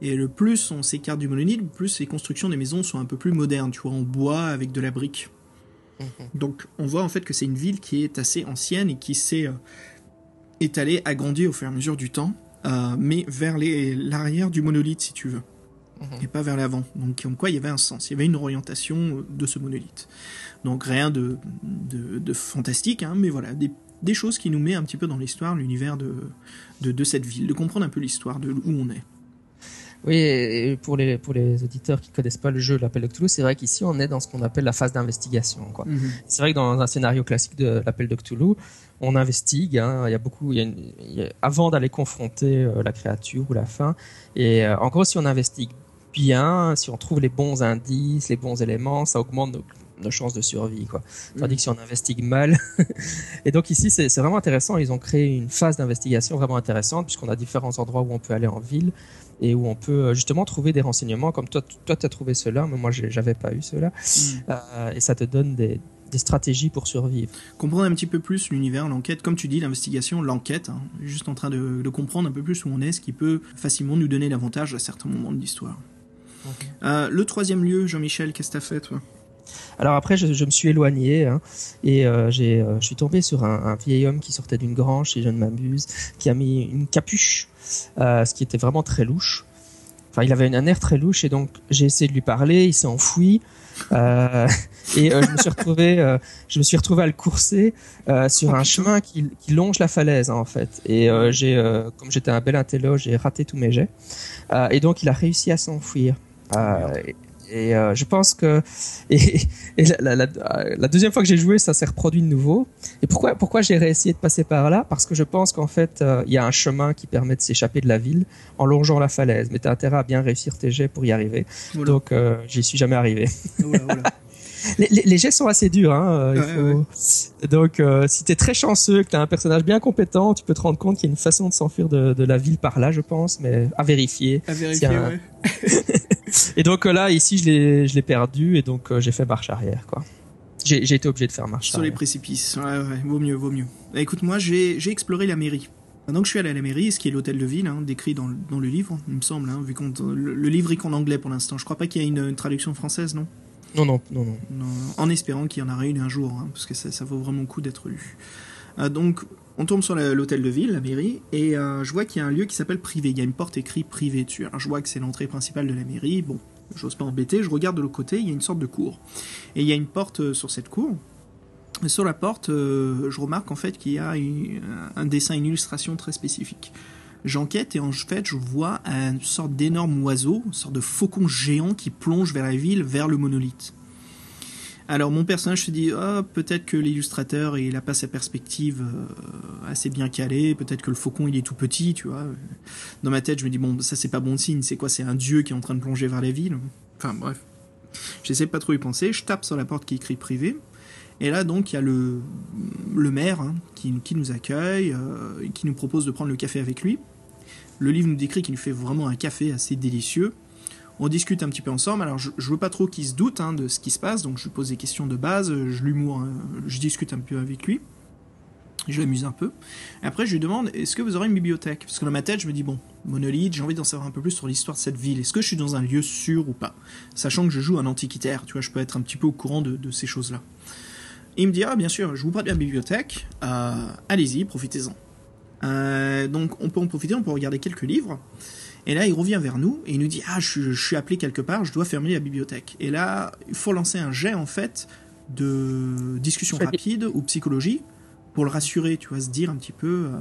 S2: Et le plus on s'écarte du monolithe, le plus les constructions des maisons sont un peu plus modernes, tu vois, en bois avec de la brique. Mhm. Donc on voit en fait que c'est une ville qui est assez ancienne et qui s'est euh, étalée, agrandie au fur et à mesure du temps, euh, mais vers l'arrière du monolithe si tu veux. Et pas vers l'avant. Donc comme quoi il y avait un sens, il y avait une orientation de ce monolithe. Donc rien de, de, fantastique, hein, mais voilà, des, choses qui nous met un petit peu dans l'histoire, l'univers de, de, de, cette ville, de comprendre un peu l'histoire de où on est.
S3: Oui, et pour les, pour les auditeurs qui connaissent pas le jeu L'Appel de Cthulhu, c'est vrai qu'ici on est dans ce qu'on appelle la phase d'investigation. Quoi. Mhm. C'est vrai que dans un scénario classique de L'Appel de Cthulhu, on investigue. Hein, il y a beaucoup, il y a avant d'aller confronter euh, la créature ou la fin. Et euh, en gros, si on investigue bien, si on trouve les bons indices, les bons éléments, ça augmente nos, chances de survie. Quoi. Tandis que si on investigue mal. <laughs> et donc ici, c'est vraiment intéressant. Ils ont créé une phase d'investigation vraiment intéressante puisqu'on a différents endroits où on peut aller en ville et où on peut euh, justement trouver des renseignements comme toi, toi tu as trouvé cela, mais moi j'avais pas eu cela, mm. euh, et ça te donne des, stratégies pour survivre.
S2: Comprendre un petit peu plus l'univers, l'enquête, comme tu dis, l'investigation, l'enquête, hein, juste en train de, comprendre un peu plus où on est, ce qui peut facilement nous donner davantage à certains moments de l'histoire. Euh, le troisième lieu, Jean-Michel, qu'est-ce que tu as fait toi?
S3: Alors après, je, me suis éloigné hein, et j'ai, je suis tombé sur un, vieil homme qui sortait d'une grange, si je ne m'abuse, qui a mis une capuche euh, ce qui était vraiment très louche. Enfin, il avait un air très louche et donc j'ai essayé de lui parler, il s'est enfoui. Euh, <laughs> et euh, je me suis retrouvé, je me suis retrouvé à le courser sur un chemin qui, longe la falaise en fait. Et j'ai, comme j'étais un bel intello, j'ai raté tous mes jets. et donc il a réussi à s'enfuir. Et euh, je pense que <laughs> et, la, deuxième fois que j'ai joué, ça s'est reproduit de nouveau. Et pourquoi pourquoi j'ai réessayé de passer par là? Parce que je pense qu'en fait, euh, il y a un chemin qui permet de s'échapper de la ville en longeant la falaise. Mais tu as intérêt à bien réussir tes jets pour y arriver. Donc euh, j'y suis jamais arrivé. <laughs> les, les, jets sont assez durs. Hein, euh, Donc, euh, si t'es très chanceux, que t'as un personnage bien compétent, tu peux te rendre compte qu'il y a une façon de s'enfuir de, de, la ville par là, je pense, mais à vérifier.
S2: À vérifier, ouais. <laughs>
S3: et donc euh, là, ici, je l'ai, je l'ai perdu, et donc j'ai fait marche arrière, quoi. J'ai, j'ai été obligé de faire marche
S2: Sur les précipices, ouais, ouais, vaut mieux, vaut mieux. Bah, écoute, moi, j'ai, j'ai exploré la mairie. Donc je suis allé à la mairie, ce qui est l'hôtel de ville, hein, décrit dans, dans, le livre, il me semble, hein, vu qu'on le, livre est qu'en anglais pour l'instant. Je crois pas qu'il y ait une traduction française, non?
S3: Non, non, non, non.
S2: en espérant qu'il y en aura une un jour, hein, parce que ça, vaut vraiment le coup d'être lu. Euh, donc, on tombe sur l'hôtel de ville, la mairie, et euh, je vois qu'il y a un lieu qui s'appelle privé. Il y a une porte écrite privé dessus. Je vois que c'est l'entrée principale de la mairie. Bon, j'ose pas embêter. Je regarde de l'autre côté, il y a une sorte de cour. Et il y a une porte euh, sur cette cour. Sur la porte, je remarque en fait qu'il y a un dessin, une illustration très spécifique. J'enquête et en fait, je vois une sorte d'énorme oiseau, une sorte de faucon géant qui plonge vers la ville, vers le monolithe. Alors mon personnage se dit oh, peut-être que l'illustrateur il a pas sa perspective euh, assez bien calée, peut-être que le faucon il est tout petit, tu vois. Dans ma tête je me dis bon ça c'est pas bon signe, c'est quoi C'est un dieu qui est en train de plonger vers la ville? Enfin bref, j'essaie pas trop y penser. Je tape sur la porte qui écrit privé. Et là donc il y a le le maire hein, qui, qui, nous accueille, euh, qui nous propose de prendre le café avec lui. Le livre nous décrit qu'il fait vraiment un café assez délicieux on discute un petit peu ensemble. Alors, je, je veux pas trop qu'il se doute hein, de ce qui se passe, donc je lui pose des questions de base, je l'humour, hein, je discute un peu avec lui, je l'amuse un peu. Après, je lui demande est-ce que vous aurez une bibliothèque? Parce que dans ma tête, je me dis bon, monolithe, j'ai envie d'en savoir un peu plus sur l'histoire de cette ville. Est-ce que je suis dans un lieu sûr ou pas? Sachant que je joue un antiquitaire, tu vois, je peux être un petit peu au courant de, ces choses-là. il me dit ah bien sûr, je vous prête la bibliothèque, euh, allez-y, profitez-en. Euh, donc on peut en profiter, on peut regarder quelques livres. Et là, il revient vers nous et il nous dit Ah, je, suis appelé quelque part, je dois fermer la bibliothèque. Et là, il faut lancer un jet, en fait, de discussion rapide ou psychologie pour le rassurer, tu vois, se dire un petit peu euh,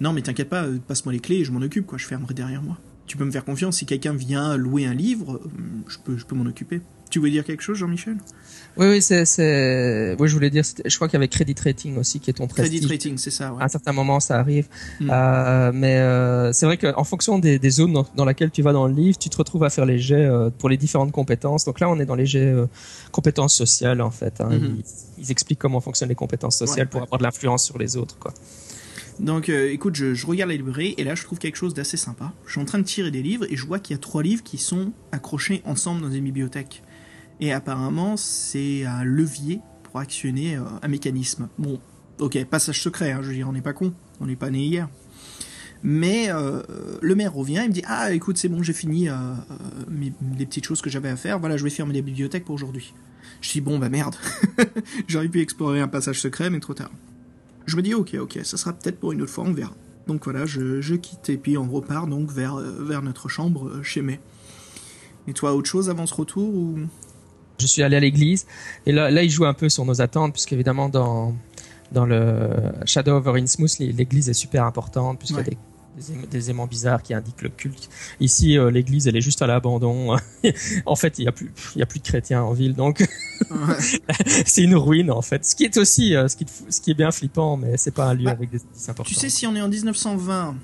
S2: Non, mais t'inquiète pas, euh, passe-moi les clés et je m'en occupe, quoi, je fermerai derrière moi. Tu peux me faire confiance, si quelqu'un vient louer un livre, je peux, je peux m'en occuper. Tu veux dire quelque chose, Jean-Michel?
S3: Oui, oui, c'est, c'est, oui, je voulais dire, je crois qu'il y avait Credit Rating aussi qui est ton prestige.
S2: Credit Rating, c'est ça. Ouais.
S3: À un certain moment, ça arrive. Hmm. Euh, mais euh, c'est vrai qu'en fonction des, des zones dans, dans lesquelles tu vas dans le livre, tu te retrouves à faire les jets euh, pour les différentes compétences. Donc là, on est dans les jets compétences sociales en fait. Hein. Hmm. Ils, ils, expliquent comment fonctionnent les compétences sociales pour avoir de l'influence sur les autres, quoi.
S2: Donc euh, écoute, je, je, regarde la librairie et là je trouve quelque chose d'assez sympa. Je suis en train de tirer des livres et je vois qu'il y a trois livres qui sont accrochés ensemble dans une bibliothèque. Et apparemment, c'est un levier pour actionner euh, un mécanisme. Bon, ok, passage secret, hein, je veux dire, on n'est pas con, on n'est pas né hier. Mais euh, le maire revient et me dit Ah, écoute, c'est bon, j'ai fini euh, les petites choses que j'avais à faire, voilà, je vais fermer les bibliothèques pour aujourd'hui. Je dis Bon, bah merde, <laughs> j'aurais pu explorer un passage secret, mais trop tard. Je me dis Ok, ok, ça sera peut-être pour une autre fois, on verra. Donc voilà, je, je quitte et puis on repart donc vers, vers notre chambre chez May. Et toi, autre chose avant ce retour ou?
S3: Je suis allé à l'église et là, là, il joue un peu sur nos attentes puisqu'évidemment dans dans le Shadow over Innsmouth, l'église est super importante puisqu'il y a des, des, aimants bizarres qui indiquent le culte. Ici, euh, l'église, elle est juste à l'abandon. <laughs> en fait, il y a plus, il y a plus de chrétiens en ville, donc <laughs> c'est une ruine en fait. Ce qui est aussi, euh, ce, qui, ce qui est bien flippant, mais c'est pas un lieu bah, avec des importants.
S2: Tu sais, si on est en 1920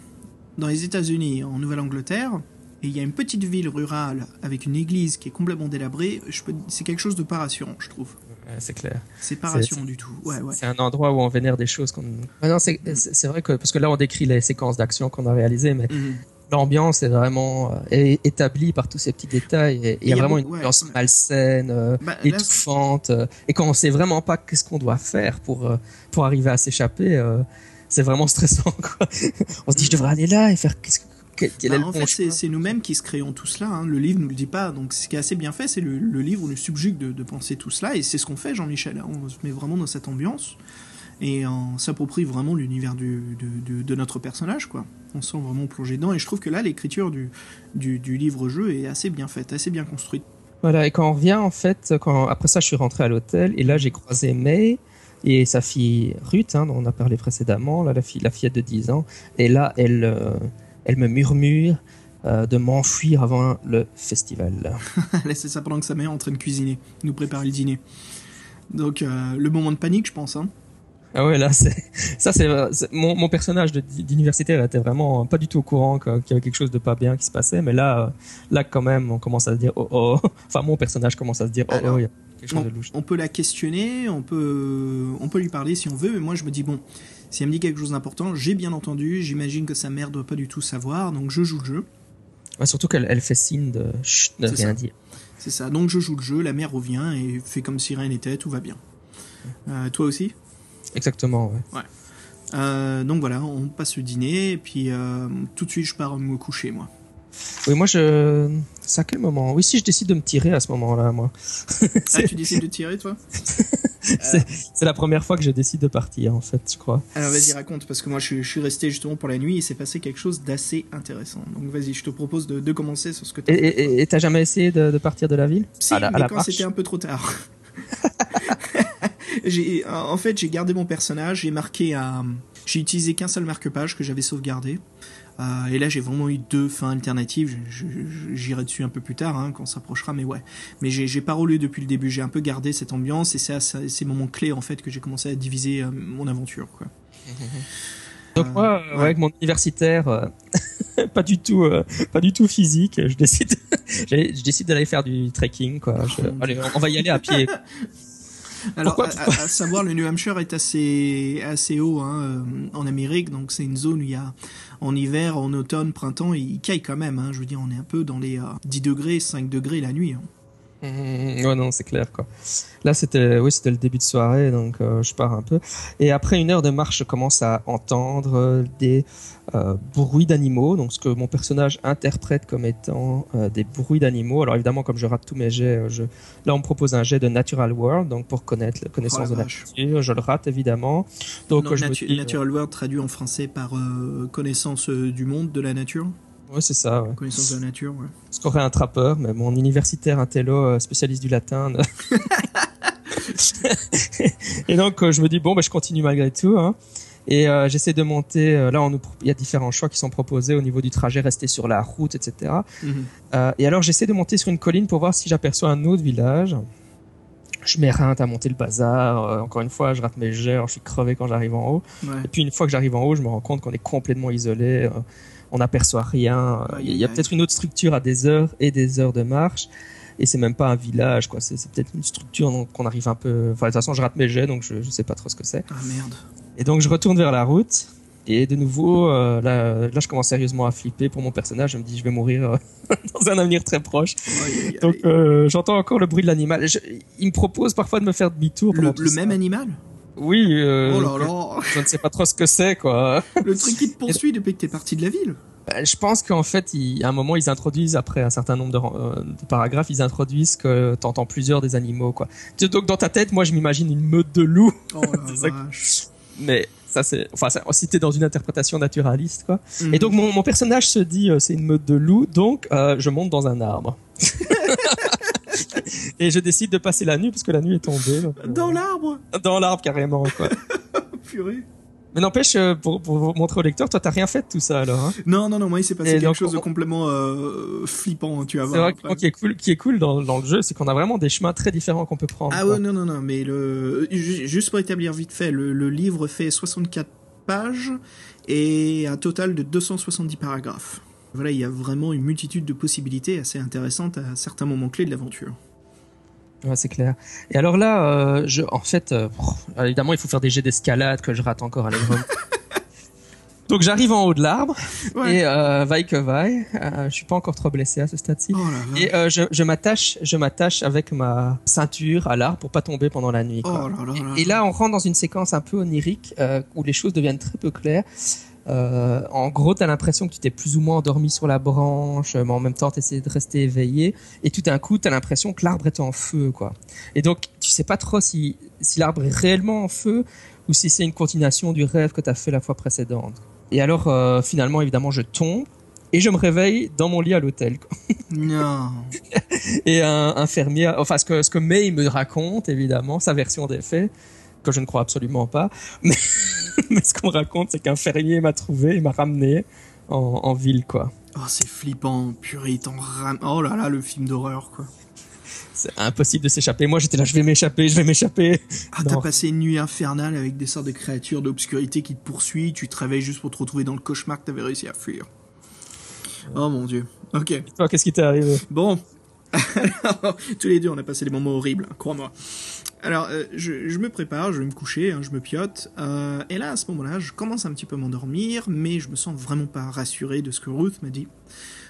S2: dans les États-Unis, en Nouvelle-Angleterre, et il y a une petite ville rurale avec une église qui est complètement délabrée, je peux... c'est quelque chose de pas rassurant, je trouve.
S3: c'est clair.
S2: C'est pas rassurant du tout. Ouais, ouais.
S3: C'est un endroit où on vénère des choses qu'on. non, c'est, vrai que parce que là on décrit les séquences d'action qu'on a réalisées, mais mhm. l'ambiance est vraiment euh, établie par tous ces petits détails. Et il y, a vraiment une ambiance malsaine, euh, bah, étouffante. Euh, et quand on sait vraiment pas qu'est-ce qu'on doit faire pour pour arriver à s'échapper, c'est vraiment <laughs> stressant. Quoi. on se dit je devrais aller là et faire qu'est-ce que
S2: bah, en fait, c'est nous-mêmes qui se créons tout cela. Hein. Le livre ne nous le dit pas. Donc, ce qui est assez bien fait, c'est le, le, livre nous subjugue de, penser tout cela. Et c'est ce qu'on fait, Jean-Michel. On se met vraiment dans cette ambiance et on s'approprie vraiment l'univers de, de, notre personnage. quoi. On se sent vraiment plongé dedans. Et je trouve que là, l'écriture du, du, livre-jeu est assez bien faite, assez bien construite.
S3: Voilà, et quand on revient, en fait, quand, après ça, je suis rentré à l'hôtel et là, j'ai croisé May et sa fille Ruth, hein, dont on a parlé précédemment, là, la, fille, la fillette de 10 ans. Et là, elle, euh, elle me murmure euh, de m'enfuir avant le festival. <laughs>
S2: c'est ça pendant que sa mère est en train de cuisiner, nous préparer le dîner. Donc euh, le moment de panique, je pense. Hein.
S3: Ah ouais, là, c'est ça, c'est mon, mon personnage d'universitaire était vraiment pas du tout au courant qu'il y avait quelque chose de pas bien qui se passait, mais là, là quand même, on commence à se dire oh oh. <laughs> Enfin, mon personnage commence à se dire oh oh. Chose
S2: on,
S3: de louche.
S2: On peut la questionner, on peut, on peut lui parler si on veut, mais moi je me dis bon, si elle me dit quelque chose d'important, j'ai bien entendu, j'imagine que sa mère doit pas du tout savoir, donc je joue le jeu.
S3: surtout qu'elle elle fait signe de, rien dire.
S2: C'est ça, donc je joue le jeu, la mère revient et fait comme si rien n'était, tout va bien. Euh, toi aussi?
S3: Exactement, ouais.
S2: ouais. Euh, donc voilà, on passe le dîner, et puis euh, tout de suite je pars me coucher, moi.
S3: Oui, moi je. C'est à quel moment? Oui, si je décide de me tirer à ce moment-là, moi.
S2: ah, tu <laughs> décides de tirer, toi? <laughs>
S3: C'est la première fois que je décide de partir, en fait, je crois.
S2: Alors vas-y, raconte, parce que moi je, suis resté justement pour la nuit et c'est passé quelque chose d'assez intéressant. Donc vas-y, je te propose de, commencer sur ce que tu
S3: Et t'as jamais essayé de, partir de la ville?
S2: Si, mais quand c'était un peu trop tard. <laughs> en fait, j'ai gardé mon personnage, j'ai marqué à. J'ai utilisé qu'un seul marque-page que j'avais sauvegardé. Euh, et là, j'ai vraiment eu deux fins alternatives. J'irai dessus un peu plus tard, hein, quand ça s'approchera, mais ouais. Mais j'ai pas roulé depuis le début. J'ai un peu gardé cette ambiance, et c'est à ces moments clés, en fait, que j'ai commencé à diviser euh, mon aventure, quoi. <laughs>
S3: Donc moi, euh,
S2: ouais.
S3: avec mon universitaire, euh, <laughs> pas du tout, euh, pas du tout physique, je décide, <laughs> je décide d'aller faire du trekking, quoi. Je-
S2: Oh,
S3: allez, on va y aller à pied.
S2: Alors,
S3: Pourquoi-
S2: à, à- à <laughs> savoir, le New Hampshire est assez, assez haut hein, euh, en Amérique, donc c'est une zone où il y a en hiver, en automne, printemps, il caille quand même. Hein, je veux dire, on est un peu dans les euh, 10 degrés, 5 degrés la nuit. hein.
S3: Mmh, <laughs> ouais, non, c'est clair, quoi. Là, c'était, oui, c'était le début de soirée, donc euh, je pars un peu. Et après une heure de marche, je commence à entendre euh, des euh, bruits d'animaux, donc ce que mon personnage interprète comme étant des bruits d'animaux. Alors évidemment, comme je rate tous mes jets, je... là, on me propose un jet de Natural World, donc pour connaître la connaissance
S2: Oh la
S3: de la nature. Je le rate évidemment. Donc
S2: Non,
S3: je me
S2: natu-
S3: dis,
S2: Natural World traduit en français par connaissance du monde, de la nature.
S3: Ouais, c'est ça. Ouais.
S2: Connaissance de la nature, ouais.
S3: Ce qu'aurait un trappeur, mais mon universitaire intello euh, spécialiste du latin. <laughs> et donc euh, je me dis bon, bah, je continue malgré tout. Hein. Et euh, j'essaie de monter. euh, là, on nous pro- il y a différents choix qui sont proposés au niveau du trajet, rester sur la route, etc.
S2: Mhm.
S3: Euh, et alors j'essaie de monter sur une colline pour voir si j'aperçois un autre village. Je m'éreinte à monter le bazar. encore une fois, je rate mes jets. je suis crevé quand j'arrive en haut.
S2: Ouais.
S3: Et puis une fois que j'arrive en haut, je me rends compte qu'on est complètement isolé. On n'aperçoit rien. Il y a peut-être une autre structure à des heures et des heures de marche. Et c'est même pas un village, quoi. C'est peut-être une structure qu'on arrive un peu. Enfin, de toute façon, je rate mes jets, donc je, je sais pas trop ce que c'est.
S2: Ah merde.
S3: Et donc je retourne vers la route. Et de nouveau, euh, là, là, je commence sérieusement à flipper pour mon personnage. Je me dis, je vais mourir euh, <laughs> dans un avenir très proche.
S2: Aïe, aïe, aïe.
S3: Donc, euh, j'entends encore le bruit de l'animal. Il me propose parfois de me faire demi-tour.
S2: le, même animal?
S3: Oui. euh,
S2: Oh là là
S3: Je ne sais pas trop ce que c'est, quoi. <laughs>
S2: Le truc qui te poursuit depuis que t'es parti de la ville
S3: Bah, Je pense qu'en fait, il- à un moment, ils introduisent, après un certain nombre de, euh, de paragraphes, ils introduisent que t'entends plusieurs des animaux, quoi. Donc, dans ta tête, moi, je m'imagine une meute de loups,
S2: Oh <laughs>
S3: mais ça, c'est, enfin, ça, si t'es dans une interprétation naturaliste, quoi.
S2: Mhm.
S3: Et donc, mon, mon personnage se dit, euh, c'est une meute de loups, donc, euh, je monte dans un arbre. <laughs> <laughs> Et je décide de passer la nuit, parce que la nuit est tombée. donc, euh,
S2: Dans l'arbre
S3: dans l'arbre, carrément, quoi. <laughs>
S2: Purée.
S3: Mais n'empêche, euh, pour, pour montrer au lecteur, toi, t'as rien fait de tout ça, alors, hein.
S2: Non, non, non, moi il s'est passé
S3: Et
S2: quelque
S3: donc,
S2: chose de complètement euh, flippant, tu vas
S3: C'est
S2: voir.
S3: vrai que moi, qui est cool, qui est cool dans, dans le jeu, c'est qu'on a vraiment des chemins très différents qu'on peut prendre.
S2: Ah ouais, non, non, non, mais le... juste pour établir vite fait, le, le livre fait 64 pages et un total de 270 paragraphes. Voilà, il y a vraiment une multitude de possibilités assez intéressantes à certains moments clés de l'aventure.
S3: Ouais, c'est clair. Et alors là, euh, je, en fait, euh, pff, évidemment, il faut faire des jets d'escalade que je rate encore à l'épreuve. <laughs> Donc j'arrive en haut de l'arbre
S2: Ouais.
S3: et euh, vaille que vaille, euh, je suis pas encore trop blessé à ce stade-ci.
S2: Oh.
S3: Et euh, je, je m'attache, je m'attache avec ma ceinture à l'arbre pour pas tomber pendant la nuit. quoi.
S2: Oh là là là.
S3: Et là, on rentre dans une séquence un peu onirique euh, où les choses deviennent très peu claires. Euh, en gros, t'as l'impression que tu t'es plus ou moins endormi sur la branche, mais en même temps, t'essaies de rester éveillé. Et tout d'un coup, t'as l'impression que l'arbre est en feu, quoi. Et donc, tu sais pas trop si, si l'arbre est réellement en feu ou si c'est une continuation du rêve que t'as fait la fois précédente. Et alors, euh, finalement, évidemment, je tombe et je me réveille dans mon lit à l'hôtel.
S2: Non. <laughs>
S3: Et un, un fermier, enfin ce que ce que May me raconte évidemment, sa version des faits, que je ne crois absolument pas, mais, <laughs> mais ce qu'on raconte, c'est qu'un fermier m'a trouvé et m'a ramené en, en ville quoi.
S2: Oh, c'est flippant. Purée, il t'en. Oh là là, le film d'horreur, quoi.
S3: C'est impossible de s'échapper. Moi j'étais là, je vais m'échapper, je vais m'échapper.
S2: Ah, t'as passé une nuit infernale avec des sortes de créatures d'obscurité qui te poursuivent, tu te réveilles juste pour te retrouver dans le cauchemar que t'avais réussi à fuir. Oh mon dieu. Ok.
S3: Toi, qu'est-ce qui t'est arrivé?
S2: Bon. <laughs> Tous les deux, on a passé des moments horribles, hein, crois-moi. Alors, euh, je, me prépare, je vais me coucher, hein, je me piote. euh, et là, à ce moment-là, je commence un petit peu à m'endormir, mais je me sens vraiment pas rassuré de ce que Ruth m'a dit.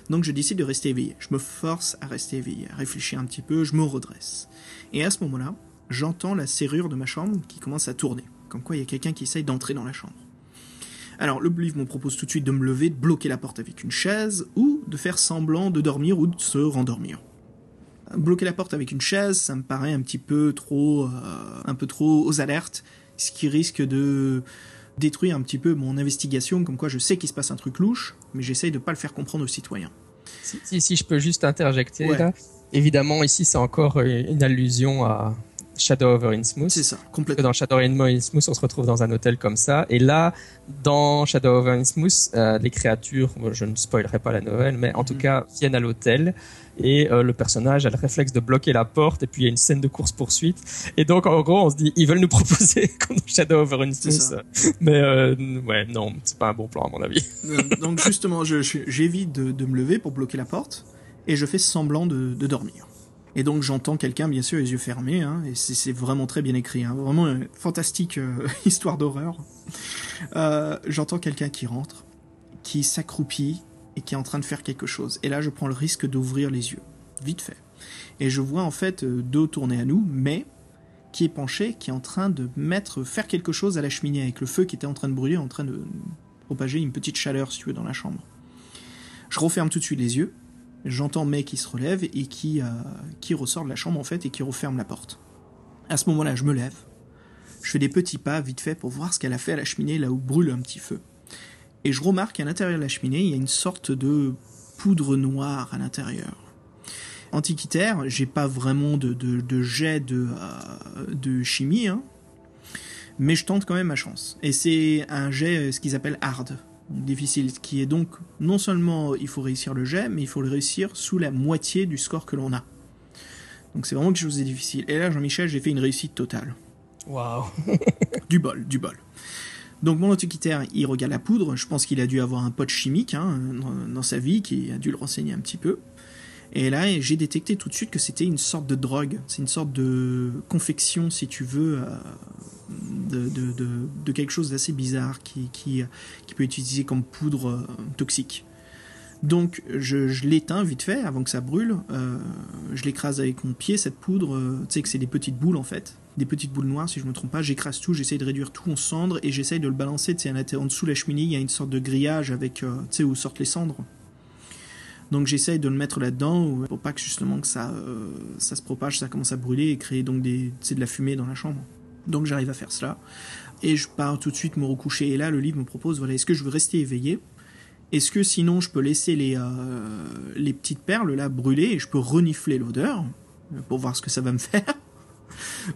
S2: Donc, je décide de rester éveillé. Je me force à rester éveillé, à réfléchir un petit peu, je me redresse. Et à ce moment-là, j'entends la serrure de ma chambre qui commence à tourner. Comme quoi, il y a quelqu'un qui essaye d'entrer dans la chambre. Alors, le livre me propose tout de suite de me lever, de bloquer la porte avec une chaise, ou de faire semblant de dormir ou de se rendormir. Bloquer la porte avec une chaise, ça me paraît un petit peu trop, euh, un peu trop aux alertes, ce qui risque de détruire un petit peu mon investigation, comme quoi je sais qu'il se passe un truc louche, mais j'essaye de pas le faire comprendre aux citoyens.
S3: si, si, si je peux juste interjecter
S2: Ouais.
S3: là. Évidemment, ici c'est encore une une allusion à Shadow over Innsmouth.
S2: C'est ça,
S3: Que
S2: complètement.
S3: dans Shadow over Innsmouth, on se retrouve dans un hôtel comme ça. Et là, dans Shadow over Innsmouth, euh, les créatures, je ne spoilerai pas la nouvelle, mais en tout
S2: Mhm.
S3: cas, viennent à l'hôtel. Et euh, le personnage a le réflexe de bloquer la porte. Et puis il y a une scène de course-poursuite. Et donc, en gros, on se dit, ils veulent nous proposer <laughs> comme dans Shadow over Innsmouth. Mais euh, ouais, non, c'est pas un bon plan à mon avis.
S2: Donc justement, j'évite de, de me lever pour bloquer la porte et je fais semblant de, de dormir. Et donc j'entends quelqu'un, bien sûr, les yeux fermés, hein, et c'est vraiment très bien écrit, hein, vraiment une fantastique euh, <laughs> histoire d'horreur. Euh, j'entends quelqu'un qui rentre, qui s'accroupit et qui est en train de faire quelque chose. Et là, je prends le risque d'ouvrir les yeux, vite fait. Et je vois en fait euh, dos tourné à nous, mais qui est penché, qui est en train de mettre, faire quelque chose à la cheminée avec le feu qui était en train de brûler, en train de propager une petite chaleur, si tu veux, dans la chambre. Je referme tout de suite les yeux. J'entends May qui se relève et qui, euh, qui ressort de la chambre, en fait, et qui referme la porte. À ce moment-là, je me lève. Je fais des petits pas, vite fait, pour voir ce qu'elle a fait à la cheminée, là où brûle un petit feu. Et je remarque qu'à l'intérieur de la cheminée, il y a une sorte de poudre noire à l'intérieur. Antiquitaire, j'ai pas vraiment de, de, jet de, euh, chimie, hein, mais je tente quand même ma chance. Et c'est un jet, euh, ce qu'ils appellent hard, difficile, qui est donc non seulement il faut réussir le jet, mais il faut le réussir sous la moitié du score que l'on a. Donc c'est vraiment quelque chose de difficile. Et là, Jean-Michel, j'ai fait une réussite totale.
S3: Waouh. <laughs>
S2: Du bol, du bol. Donc mon antiquitaire, il regarde la poudre. Je pense qu'il a dû avoir un pote chimique hein, dans, dans sa vie qui a dû le renseigner un petit peu. Et là, j'ai détecté tout de suite que c'était une sorte de drogue. C'est une sorte de confection, si tu veux, euh, de, quelque chose d'assez bizarre qui, peut être utilisé comme poudre euh, toxique. Donc je, l'éteins vite fait avant que ça brûle. Euh, je l'écrase avec mon pied, cette poudre. euh, tu sais que c'est des petites boules en fait. Des petites boules noires si je me trompe pas. J'écrase tout, j'essaye de réduire tout en cendres et j'essaye de le balancer. Tu sais, en dessous de la cheminée, il y a une sorte de grillage avec, où sortent les cendres. Donc j'essaye de le mettre là-dedans ou- pour pas que justement que ça, ça se propage, ça commence à brûler et créer donc des, de la fumée dans la chambre. Donc j'arrive à faire cela. Et je pars tout de suite me recoucher. Et là, le livre me propose, voilà, est-ce que je veux rester éveillé? Est-ce que sinon je peux laisser les, euh, les petites perles là brûler et je peux renifler l'odeur euh, pour voir ce que ça va me <laughs> faire?